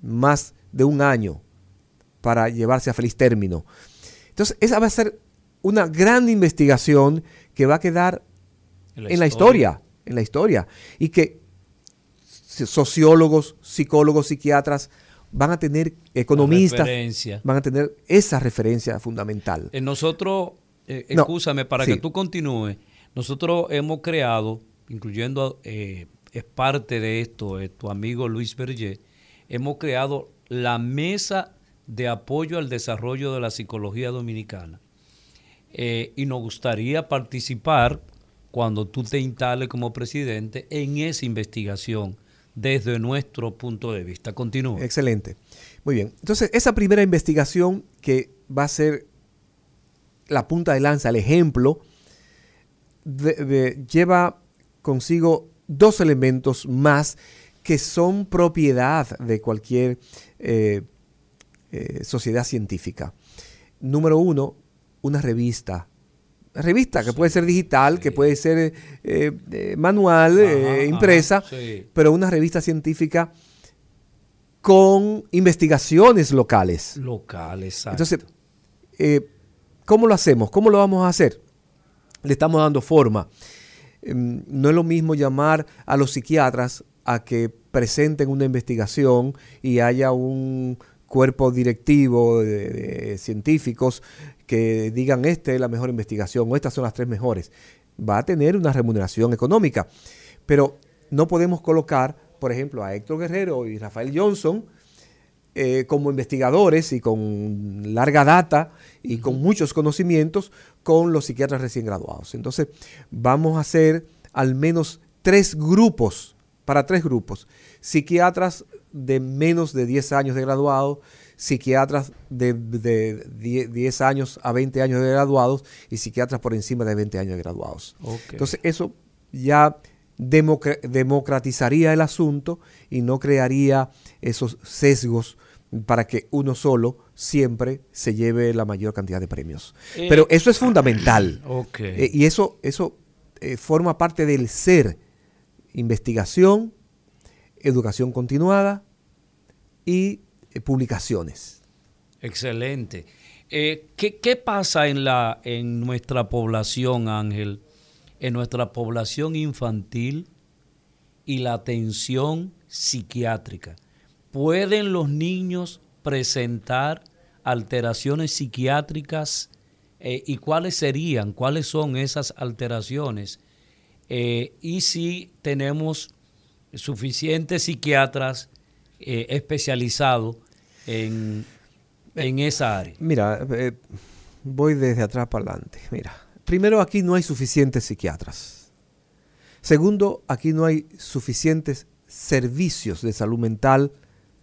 más de un año para llevarse a feliz término. Entonces, esa va a ser una gran investigación que va a quedar en la, historia, en la historia, y que sociólogos, psicólogos, psiquiatras van a tener economistas, van a tener esa referencia fundamental. En nosotros, eh, escúchame, para que tú continúes, nosotros hemos creado, incluyendo, eh, es parte de esto, eh, tu amigo Luis Berger, hemos creado la Mesa de Apoyo al Desarrollo de la Psicología Dominicana. y nos gustaría participar cuando tú te instales como presidente en esa investigación desde nuestro punto de vista. Continúa. Excelente. Muy bien. Entonces, esa primera investigación que va a ser la punta de lanza, el ejemplo, lleva consigo dos elementos más que son propiedad de cualquier eh, eh, sociedad científica. Número uno, una revista revista, que puede ser digital, que puede ser eh, eh, manual, impresa, pero una revista científica con investigaciones locales. Locales, Entonces, ¿cómo lo hacemos? ¿Cómo lo vamos a hacer? Le estamos dando forma. Em, no es lo mismo llamar a los psiquiatras a que presenten una investigación y haya un cuerpo directivo de científicos que digan esta es la mejor investigación o estas son las tres mejores. Va a tener una remuneración económica. Pero no podemos colocar, por ejemplo, a Héctor Guerrero y Rafael Johnson eh, como investigadores y con larga data y con muchos conocimientos con los psiquiatras recién graduados. Entonces, vamos a hacer al menos tres grupos, para tres grupos. Psiquiatras de menos de 10 años de graduado, psiquiatras de, de 10 años a 20 años de graduados y psiquiatras por encima de 20 años de graduados. Entonces eso ya democratizaría el asunto y no crearía esos sesgos para que uno solo siempre se lleve la mayor cantidad de premios. Eh, Pero eso es fundamental. Eh, y eso, eso eh, forma parte del ser. Investigación, educación continuada y publicaciones. Excelente. ¿qué, ¿qué, pasa en, la, en nuestra población, Ángel? En nuestra población infantil y la atención psiquiátrica. ¿Pueden los niños presentar alteraciones psiquiátricas eh, y cuáles serían, cuáles son esas alteraciones? Eh, y si tenemos suficientes psiquiatras eh, especializados en, en, esa área. Mira, voy desde atrás para adelante. Mira, primero aquí no hay suficientes psiquiatras. Segundo, aquí no hay suficientes servicios de salud mental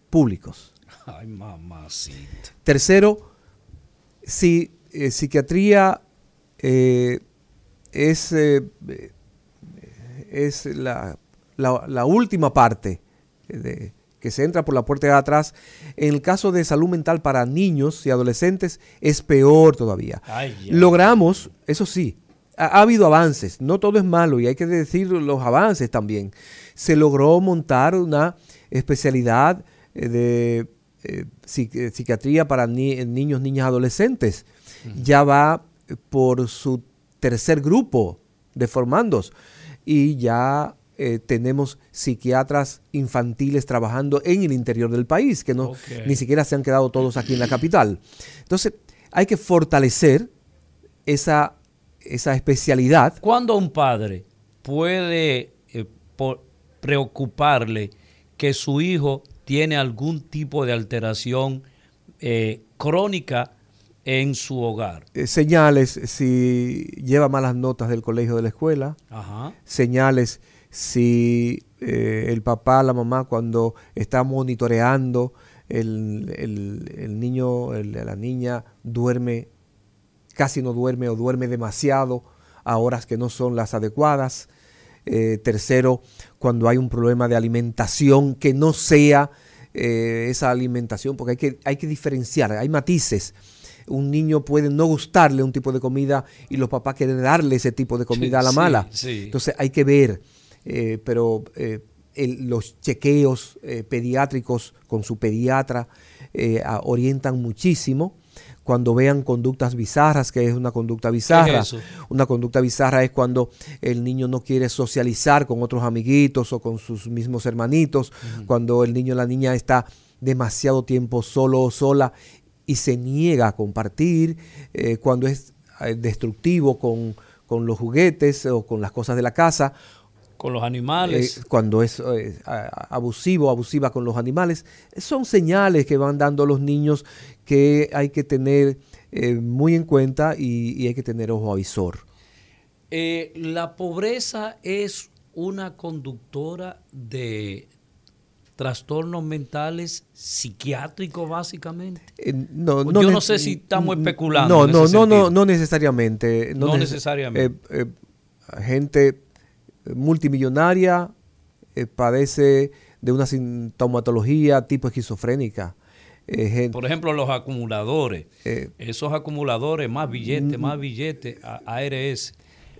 públicos. Ay, mamacita. Tercero, si eh, psiquiatría eh, es, eh, es la, la, última parte de, que se entra por la puerta de atrás, en el caso de salud mental para niños y adolescentes es peor todavía. Logramos, eso sí, ha, habido avances, no todo es malo y hay que decir los avances también. Se logró montar una especialidad de eh, eh, psiquiatría para niños, niñas, adolescentes. Ya va por su tercer grupo de formandos y ya eh, tenemos psiquiatras infantiles trabajando en el interior del país, que no ni siquiera se han quedado todos aquí en la capital. Entonces, hay que fortalecer esa, esa especialidad. ¿Cuándo un padre puede preocuparle que su hijo tiene algún tipo de alteración eh, crónica en su hogar. Eh, señales si lleva malas notas del colegio de la escuela. Señales si eh, el papá, la mamá, cuando está monitoreando, el, el niño, la niña duerme, casi no duerme o duerme demasiado a horas que no son las adecuadas. tercero, cuando hay un problema de alimentación que no sea eh, esa alimentación, porque hay que, hay que diferenciar, hay matices. Un niño puede no gustarle un tipo de comida y los papás quieren darle ese tipo de comida a la mala. Entonces hay que ver, eh, pero eh, los chequeos pediátricos con su pediatra orientan muchísimo cuando vean conductas bizarras, que es una conducta bizarra. una conducta bizarra es cuando el niño no quiere socializar con otros amiguitos o con sus mismos hermanitos, cuando el niño o la niña está demasiado tiempo solo o sola y se niega a compartir, eh, cuando es eh, destructivo con, con los juguetes o con las cosas de la casa, con los animales. Eh, cuando es abusivo, abusiva con los animales. Son señales que van dando los niños que hay que tener eh, muy en cuenta y, hay que tener ojo avisor. Eh, la pobreza es una conductora de trastornos mentales psiquiátricos básicamente. Eh, no, no, Yo no sé si estamos especulando. No, no, no, no, no necesariamente. No, necesariamente. gente multimillonaria padece de una sintomatología tipo esquizofrénica. Eh, Por ejemplo, los acumuladores. Eh, Esos acumuladores, más billetes, más billetes, ARS.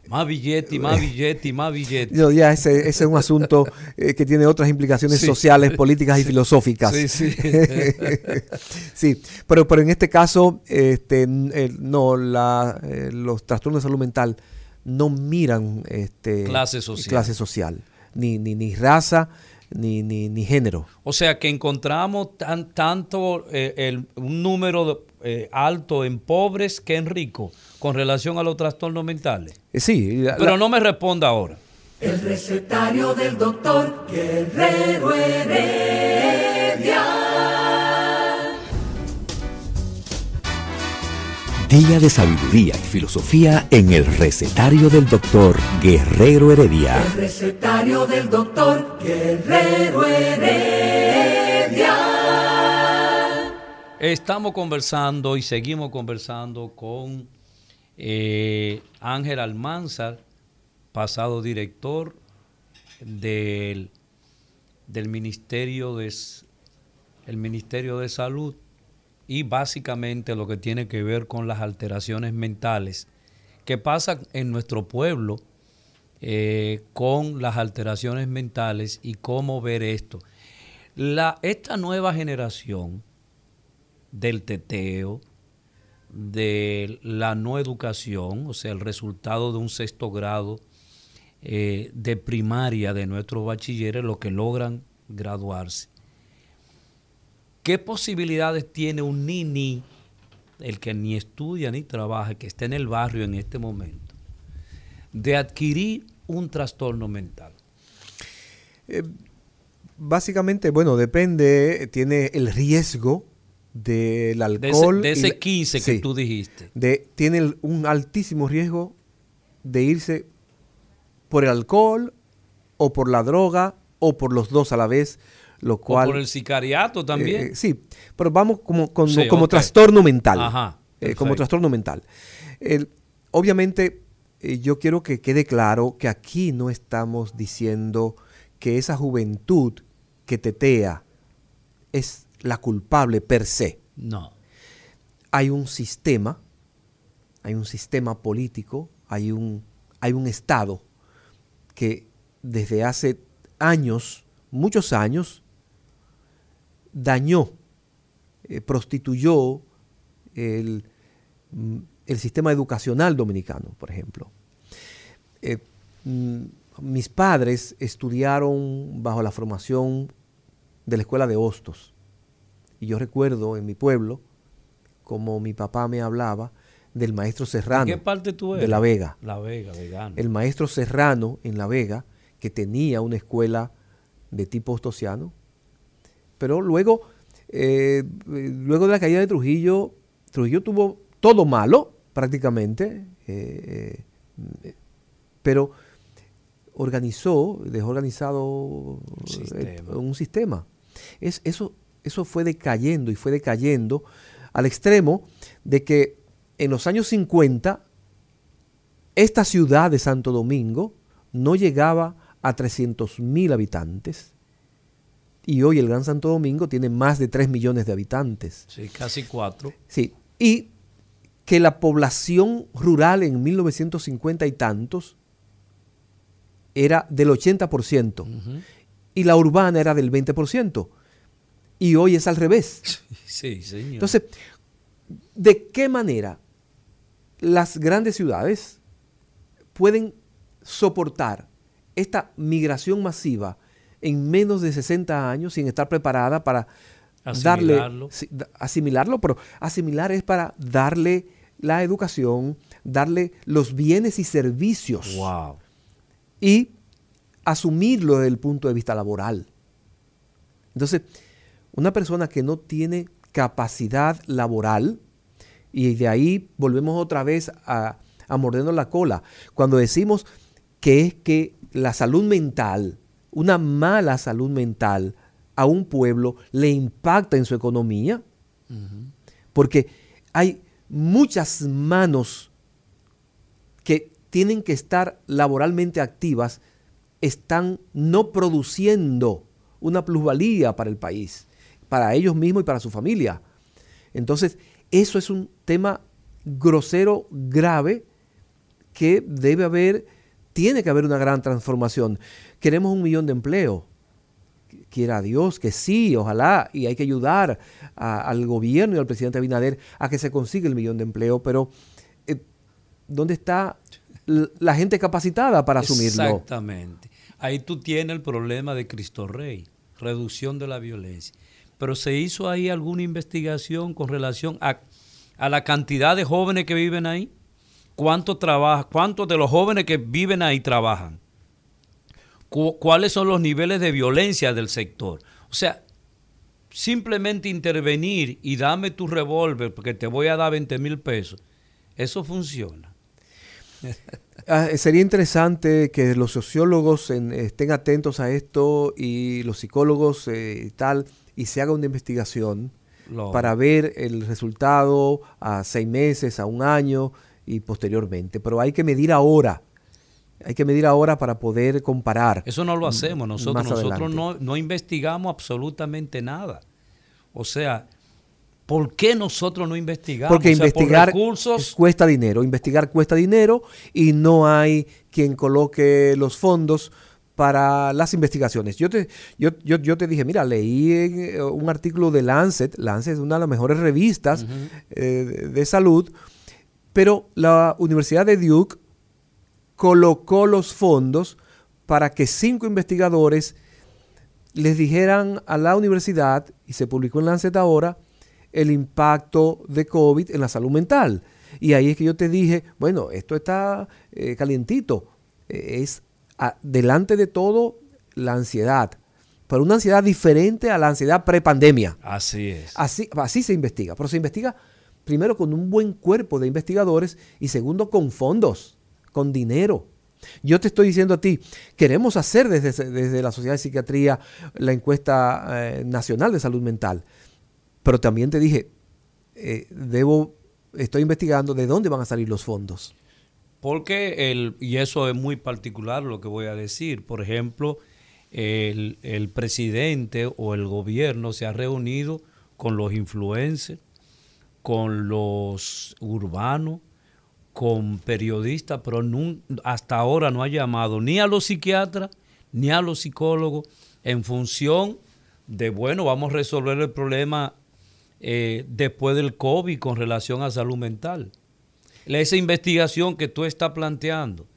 Más billetes, y más billetes, y más billetes. ya ese, es un asunto eh, que tiene otras implicaciones sociales, políticas y filosóficas. Sí, sí. sí, pero, pero en este caso, este, no, la, los trastornos de salud mental no miran este, clase social, clase social ni, ni, ni raza, ni, ni, ni género. O sea que encontramos tan, tanto eh, el, un número eh, alto en pobres que en ricos con relación a los trastornos mentales. Eh, sí. Pero no me responda ahora. El recetario del doctor Guerrero Heredia. Día de sabiduría y filosofía en el recetario del doctor Guerrero Heredia. El recetario del doctor Guerrero Heredia. Estamos conversando y seguimos conversando con eh, Ángel Almanzar, pasado director del, del Ministerio de, el Ministerio de Salud y básicamente lo que tiene que ver con las alteraciones mentales que pasan en nuestro pueblo eh, con las alteraciones mentales y cómo ver esto. La, esta nueva generación del teteo, de la no educación, o sea, el resultado de un sexto grado eh, de primaria de nuestros bachilleres, lo que logran graduarse. ¿Qué posibilidades tiene un nini, el que ni estudia ni trabaja, que esté en el barrio en este momento, de adquirir un trastorno mental? Eh, básicamente, bueno, depende, tiene el riesgo del alcohol. De ese, de ese 15 que tú dijiste. De, tiene un altísimo riesgo de irse por el alcohol o por la droga o por los dos a la vez lo cual, o por el sicariato también. Eh, sí, pero vamos como, como, sí, como okay. trastorno mental. Ajá, eh, como trastorno mental. El, obviamente, eh, yo quiero que quede claro que aquí no estamos diciendo que esa juventud que tetea es la culpable per se. No. Hay un sistema, hay un sistema político, hay un, hay un Estado que desde hace años, muchos años, dañó, eh, prostituyó el, el, sistema educacional dominicano, por ejemplo. Eh, mis padres estudiaron bajo la formación de la escuela de Hostos. Y yo recuerdo en mi pueblo, como mi papá me hablaba, del maestro Serrano. ¿De qué parte tú eres? De La Vega. La Vega, vegano. El maestro Serrano en La Vega, que tenía una escuela de tipo hostosiano, pero luego, eh, luego de la caída de Trujillo, Trujillo tuvo todo malo prácticamente, eh, eh, pero organizó, dejó organizado un sistema. un sistema. Es, eso, eso fue decayendo y fue decayendo al extremo de que en los años 50 esta ciudad de Santo Domingo no llegaba a 300 mil habitantes y hoy el Gran Santo Domingo tiene más de 3 millones de habitantes. Sí, casi 4. Sí, y que la población rural en 1950 y tantos era del 80% uh -huh. y la urbana era del 20%. Y hoy es al revés. Sí, señor. Entonces, ¿de qué manera las grandes ciudades pueden soportar esta migración masiva en menos de 60 años sin estar preparada para asimilarlo. darle asimilarlo, pero asimilar es para darle la educación, darle los bienes y servicios. Wow. Y asumirlo desde el punto de vista laboral. Entonces, una persona que no tiene capacidad laboral, y de ahí volvemos otra vez a, a mordernos la cola, cuando decimos que es que la salud mental, una mala salud mental a un pueblo le impacta en su economía, uh -huh. porque hay muchas manos que tienen que estar laboralmente activas, están no produciendo una plusvalía para el país, para ellos mismos y para su familia. Entonces, eso es un tema grosero, grave, que debe haber, tiene que haber una gran transformación. Queremos un millón de empleo. Quiera Dios que sí, ojalá, y hay que ayudar al gobierno y al presidente Abinader a que se consiga el millón de empleo, pero eh, ¿dónde está la gente capacitada para asumirlo? Exactamente. Ahí tú tienes el problema de Cristo Rey, reducción de la violencia. Pero se hizo ahí alguna investigación con relación a, a la cantidad de jóvenes que viven ahí. ¿Cuántos de los jóvenes que viven ahí trabajan? ¿Cuáles son los niveles de violencia del sector? O sea, simplemente intervenir y dame tu revólver porque te voy a dar 20 mil pesos Eso funciona. Ah, sería interesante que los sociólogos estén atentos a esto y los psicólogos eh, y tal, y se haga una investigación para ver el resultado a seis meses, a un año y posteriormente. Pero hay que medir ahora. Hay que medir ahora para poder comparar. Eso no lo hacemos nosotros. Nosotros no, no investigamos absolutamente nada. O sea, ¿Por qué nosotros no investigamos? Porque investigar cuesta dinero, investigar cuesta dinero y no hay quien coloque los fondos para las investigaciones. Yo te, yo, yo, te dije, mira, leí eh, un artículo de Lancet, Lancet es una de las mejores revistas eh, de salud, pero la Universidad de Duke colocó los fondos para que cinco investigadores les dijeran a la universidad, y se publicó en Lancet ahora, el impacto de COVID en la salud mental. Y ahí es que yo te dije, bueno, esto está eh, calientito. Eh, delante de todo la ansiedad, pero una ansiedad diferente a la ansiedad prepandemia. Así es. Así, así se investiga, pero se investiga primero con un buen cuerpo de investigadores y segundo con fondos, con dinero. Yo te estoy diciendo a ti, queremos hacer desde, desde la Sociedad de Psiquiatría la encuesta eh, nacional de salud mental. Pero también te dije, eh, debo, estoy investigando de dónde van a salir los fondos. Porque, el, y eso es muy particular lo que voy a decir, por ejemplo, el, presidente o el gobierno se ha reunido con los influencers, con los urbanos, con periodistas, pero hasta ahora no ha llamado ni a los psiquiatras ni a los psicólogos en función de, bueno, vamos a resolver el problema eh, después del COVID con relación a salud mental. Esa investigación que tú estás planteando,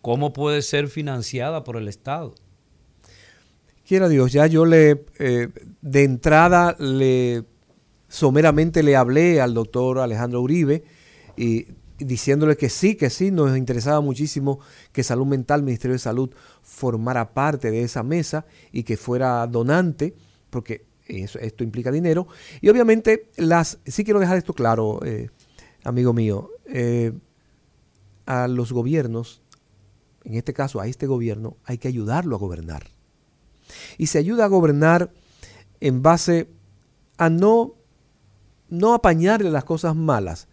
¿cómo puede ser financiada por el Estado? Quiera Dios, ya yo le, eh, de entrada, le someramente le hablé al doctor Alejandro Uribe y diciéndole que sí, que sí, nos interesaba muchísimo que Salud Mental, Ministerio de Salud, formara parte de esa mesa y que fuera donante, porque esto implica dinero. Y obviamente, las, sí quiero dejar esto claro, eh, amigo mío, eh, a los gobiernos, en este caso a este gobierno, hay que ayudarlo a gobernar. Y se ayuda a gobernar en base a no, no apañarle las cosas malas,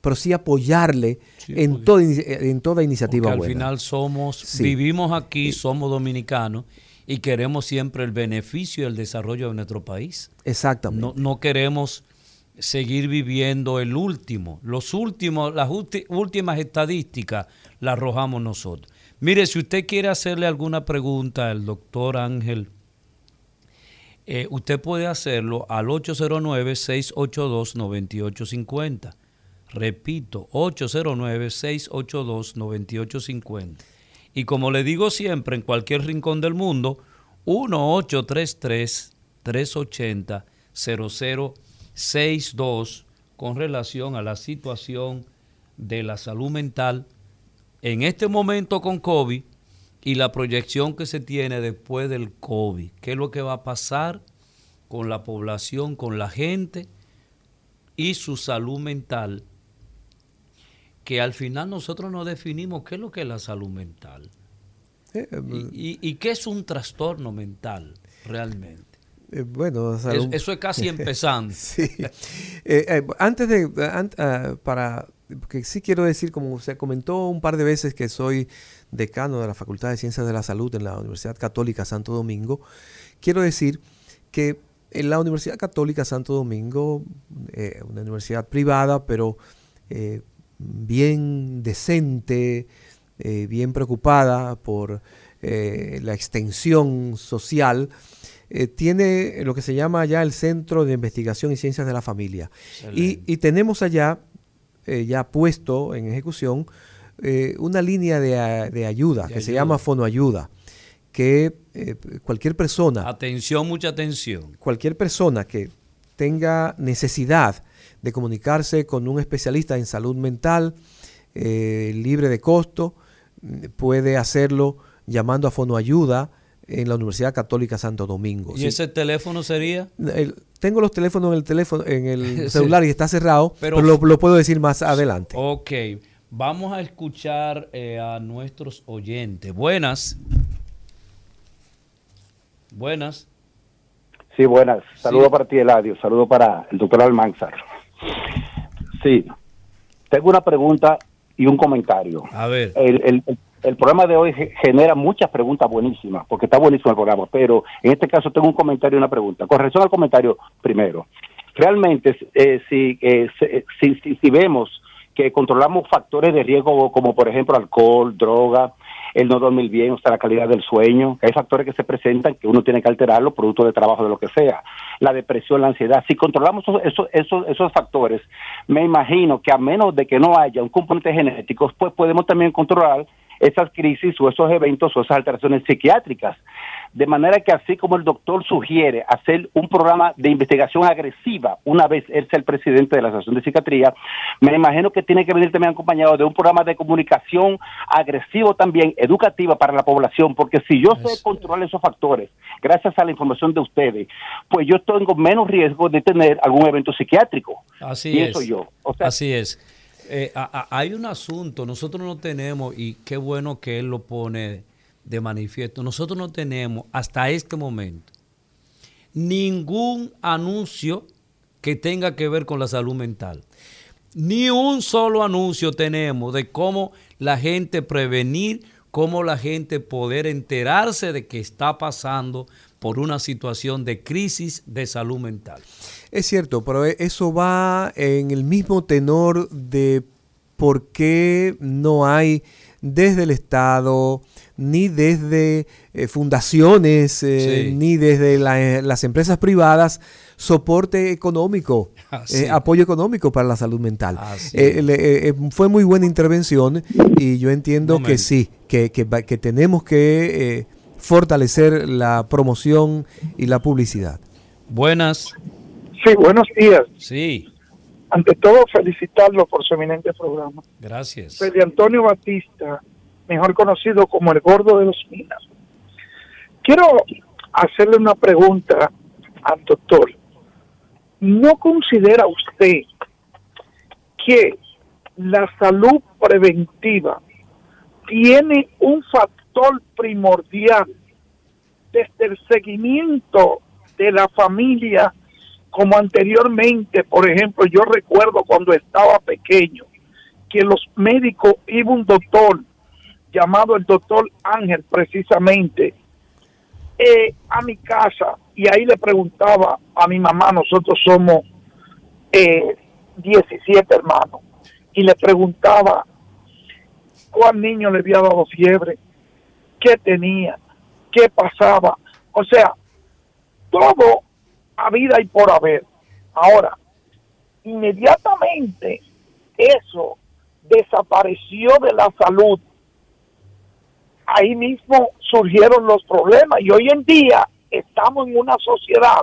pero sí apoyarle en, toda, en toda iniciativa buena. Al final somos, vivimos aquí, somos dominicanos y queremos siempre el beneficio y el desarrollo de nuestro país. Exactamente. No, queremos seguir viviendo el último. Los últimos, las últimas estadísticas las arrojamos nosotros. Mire, si usted quiere hacerle alguna pregunta al doctor Ángel, eh, usted puede hacerlo al 809-682-9850. Repito, 809-682-9850. Y como le digo siempre, en cualquier rincón del mundo, 1-833-380-0062 con relación a la situación de la salud mental en este momento con COVID y la proyección que se tiene después del COVID. ¿Qué es lo que va a pasar con la población, con la gente y su salud mental que al final nosotros no definimos qué es lo que es la salud mental. Eh, y, qué es un trastorno mental realmente? Eh, bueno, eso, es casi empezando. sí. Eh, antes de, ah, para, porque sí quiero decir, como se comentó un par de veces que soy decano de la Facultad de Ciencias de la Salud en la Universidad Católica Santo Domingo, quiero decir que en la Universidad Católica Santo Domingo, una universidad privada, pero bien decente, eh, bien preocupada por eh, la extensión social, eh, tiene lo que se llama ya el Centro de Investigación y Ciencias de la Familia. Y, tenemos allá, ya puesto en ejecución, una línea de, ayuda que se llama Fonoayuda, que cualquier persona... Atención, mucha atención. Cualquier persona que tenga necesidad de comunicarse con un especialista en salud mental eh, libre de costo. Puede hacerlo llamando a Fonoayuda en la Universidad Católica Santo Domingo. ¿Y ese teléfono sería? tengo los teléfonos en el teléfono, en el celular y está cerrado, pero, lo, puedo decir más adelante. Ok, vamos a escuchar eh, a nuestros oyentes. Buenas. Buenas. Sí, buenas. Saludo para ti, Eladio. Saludo para el doctor Almanzar. Sí, tengo una pregunta y un comentario. A ver. El, el, el programa de hoy genera muchas preguntas buenísimas, porque está buenísimo el programa, pero en este caso tengo un comentario y una pregunta. Con relación al comentario, primero, realmente eh, si, eh, si, si, si, vemos que controlamos factores de riesgo como por ejemplo alcohol, droga, el no dormir bien, o sea, la calidad del sueño, hay factores que se presentan que uno tiene que alterarlos, producto de trabajo, de lo que sea, la depresión, la ansiedad. Si controlamos esos, esos, esos factores, me imagino que a menos de que no haya un componente genético, pues podemos también controlar esas crisis o esos eventos o esas alteraciones psiquiátricas. De manera que así como el doctor sugiere hacer un programa de investigación agresiva una vez él sea el presidente de la Asociación de Psiquiatría, me imagino que tiene que venir también acompañado de un programa de comunicación agresivo también, educativa para la población, porque si yo sé controlar esos factores, gracias a la información de ustedes, pues yo tengo menos riesgo de tener algún evento psiquiátrico. Así es. yo. Así es. Eh, hay un asunto, nosotros no tenemos, y qué bueno que él lo pone de manifiesto, nosotros no tenemos hasta este momento ningún anuncio que tenga que ver con la salud mental. Ni un solo anuncio tenemos de cómo la gente prevenir, cómo la gente poder enterarse de que está pasando por una situación de crisis de salud mental. Es cierto, pero e, eso va en el mismo tenor de por qué no hay desde el Estado, ni desde eh, fundaciones, eh, ni desde eh, las empresas privadas, soporte económico, ah, apoyo económico para la salud mental. Ah, fue muy buena intervención y yo entiendo que sí, que, que, que tenemos que fortalecer la promoción y la publicidad. Buenas. Sí, buenos días. Sí. Ante todo, felicitarlo por su eminente programa. Gracias. Fede Antonio Batista, mejor conocido como el gordo de los minas. Quiero hacerle una pregunta al doctor. ¿No considera usted que la salud preventiva tiene un factor primordial desde el seguimiento de la familia como anteriormente, por ejemplo, yo recuerdo cuando estaba pequeño, que los médicos iba un doctor llamado el doctor Ángel precisamente eh, a mi casa y ahí le preguntaba a mi mamá, nosotros somos eh, 17 hermanos, y le preguntaba cuál niño le había dado fiebre, qué tenía, qué pasaba. O sea, todo a vida y por haber. Ahora, inmediatamente eso desapareció de la salud. Ahí mismo surgieron los problemas y hoy en día estamos en una sociedad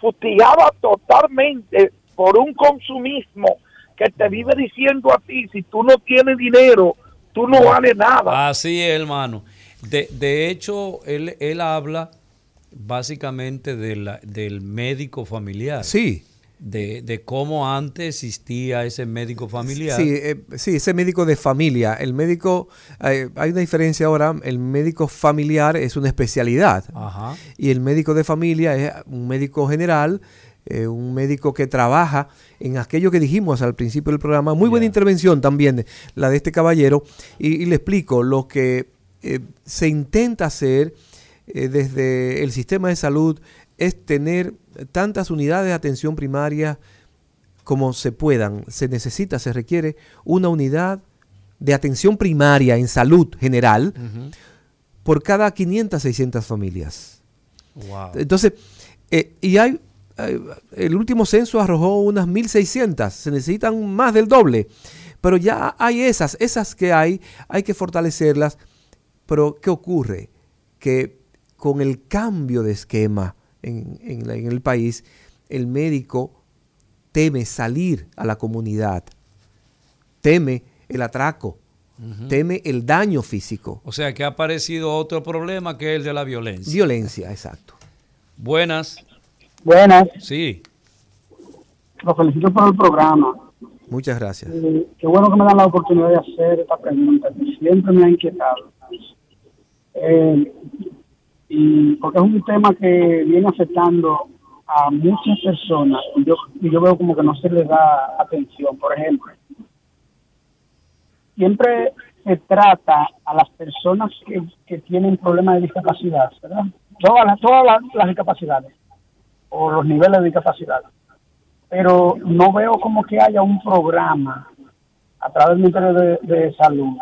futigada totalmente por un consumismo que te vive diciendo a ti, si tú no tienes dinero, tú no vales nada. Así es, hermano. De, de hecho, él, él habla básicamente del médico familiar. Sí. De, cómo antes existía ese médico familiar. Sí, eh, sí ese médico de familia. El médico, eh, hay una diferencia ahora, el médico familiar es una especialidad Ajá. y el médico de familia es un médico general, eh, un médico que trabaja en aquello que dijimos al principio del programa. Muy buena intervención también la de este caballero y, y le explico lo que se intenta hacer eh, desde el sistema de salud es tener tantas unidades de atención primaria como se puedan. Se necesita, se requiere una unidad de atención primaria en salud general por cada 500, 600 familias. Entonces, eh, y hay, el último censo arrojó unas 1.600, se necesitan más del doble, pero ya hay esas, esas que hay, hay que fortalecerlas, pero ¿qué ocurre? Que con el cambio de esquema en, el país, el médico teme salir a la comunidad, teme el atraco, teme el daño físico. O sea que ha aparecido otro problema que es el de la violencia. Violencia, exacto. Buenas. Buenas. Sí. Los felicito por el programa. Muchas gracias. Eh, qué bueno que me dan la oportunidad de hacer esta pregunta, que siempre me ha inquietado. Eh, y porque es un tema que viene afectando a muchas personas y yo, y yo veo como que no se le da atención. Por ejemplo, siempre se trata a las personas que, que tienen problemas de discapacidad, ¿verdad? Todas las, todas las discapacidades o los niveles de discapacidad. Pero no veo como que haya un programa a través del Ministerio de, de Salud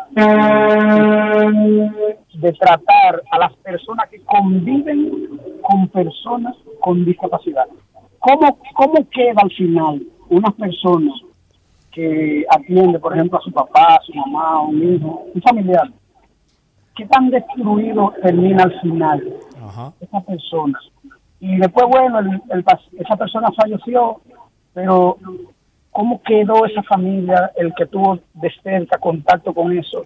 de tratar a las personas que conviven con personas con discapacidad. ¿Cómo, cómo queda al final una persona que atiende, por ejemplo, a su papá, a su mamá, a un hijo, un familiar? ¿Qué tan destruido termina al final esa persona? Y después, bueno, el- el esa persona falleció, pero ¿cómo quedó esa familia, el que tuvo de cerca contacto con eso?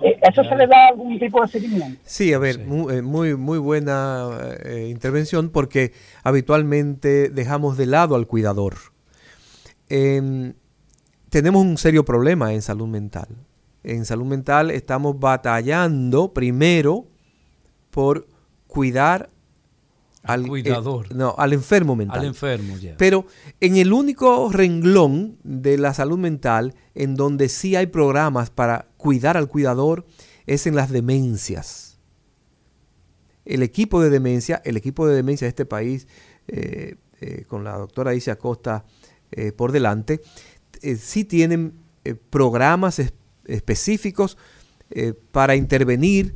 Eh, ¿Eso se le da algún tipo de seguimiento? Sí, a ver, eh, muy, muy, buena eh, intervención porque habitualmente dejamos de lado al cuidador. Em, tenemos un serio problema en salud mental. En salud mental estamos batallando primero por cuidar al, cuidador. eh, no, al enfermo mental. Al enfermo, ya. Pero en el único renglón de la salud mental en donde sí hay programas para cuidar al cuidador es en las demencias. El equipo de demencia, el equipo de demencia de este país, eh, eh, con la doctora Isia Costa por delante, sí tienen programas es- específicos para intervenir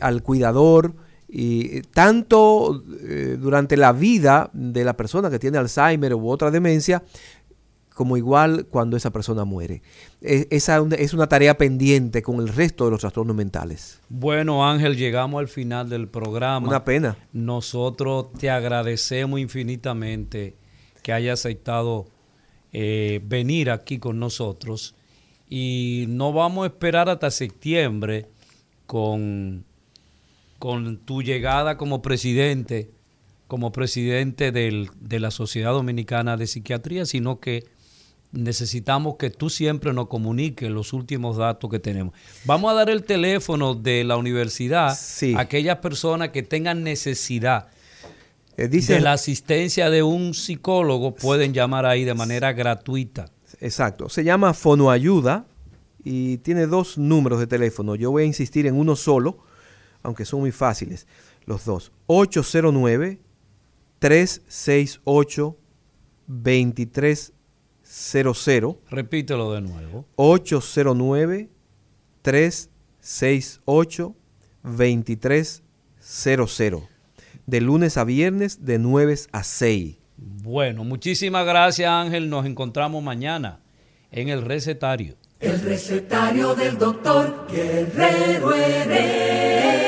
al cuidador, y eh, tanto eh, durante la vida de la persona que tiene Alzheimer u otra demencia, como igual cuando esa persona muere. E- esa es una tarea pendiente con el resto de los trastornos mentales. Bueno, Ángel, llegamos al final del programa. Una pena. Nosotros te agradecemos infinitamente que haya aceptado eh, venir aquí con nosotros y no vamos a esperar hasta septiembre con, con tu llegada como presidente, como presidente del- de la Sociedad Dominicana de Psiquiatría, sino que necesitamos que tú siempre nos comuniques los últimos datos que tenemos. Vamos a dar el teléfono de la universidad a aquellas personas que tengan necesidad Eh, dice- de la asistencia de un psicólogo, pueden llamar ahí de manera gratuita. Exacto. Se llama Fonoayuda y tiene dos números de teléfono. Yo voy a insistir en uno solo, aunque son muy fáciles los dos. 809-368-2300. Repítelo de nuevo. 809-368-2300. De lunes a viernes, de 9 a 6. Bueno, muchísimas gracias Ángel. Nos encontramos mañana en el recetario. El recetario del doctor Guerrero Heredia.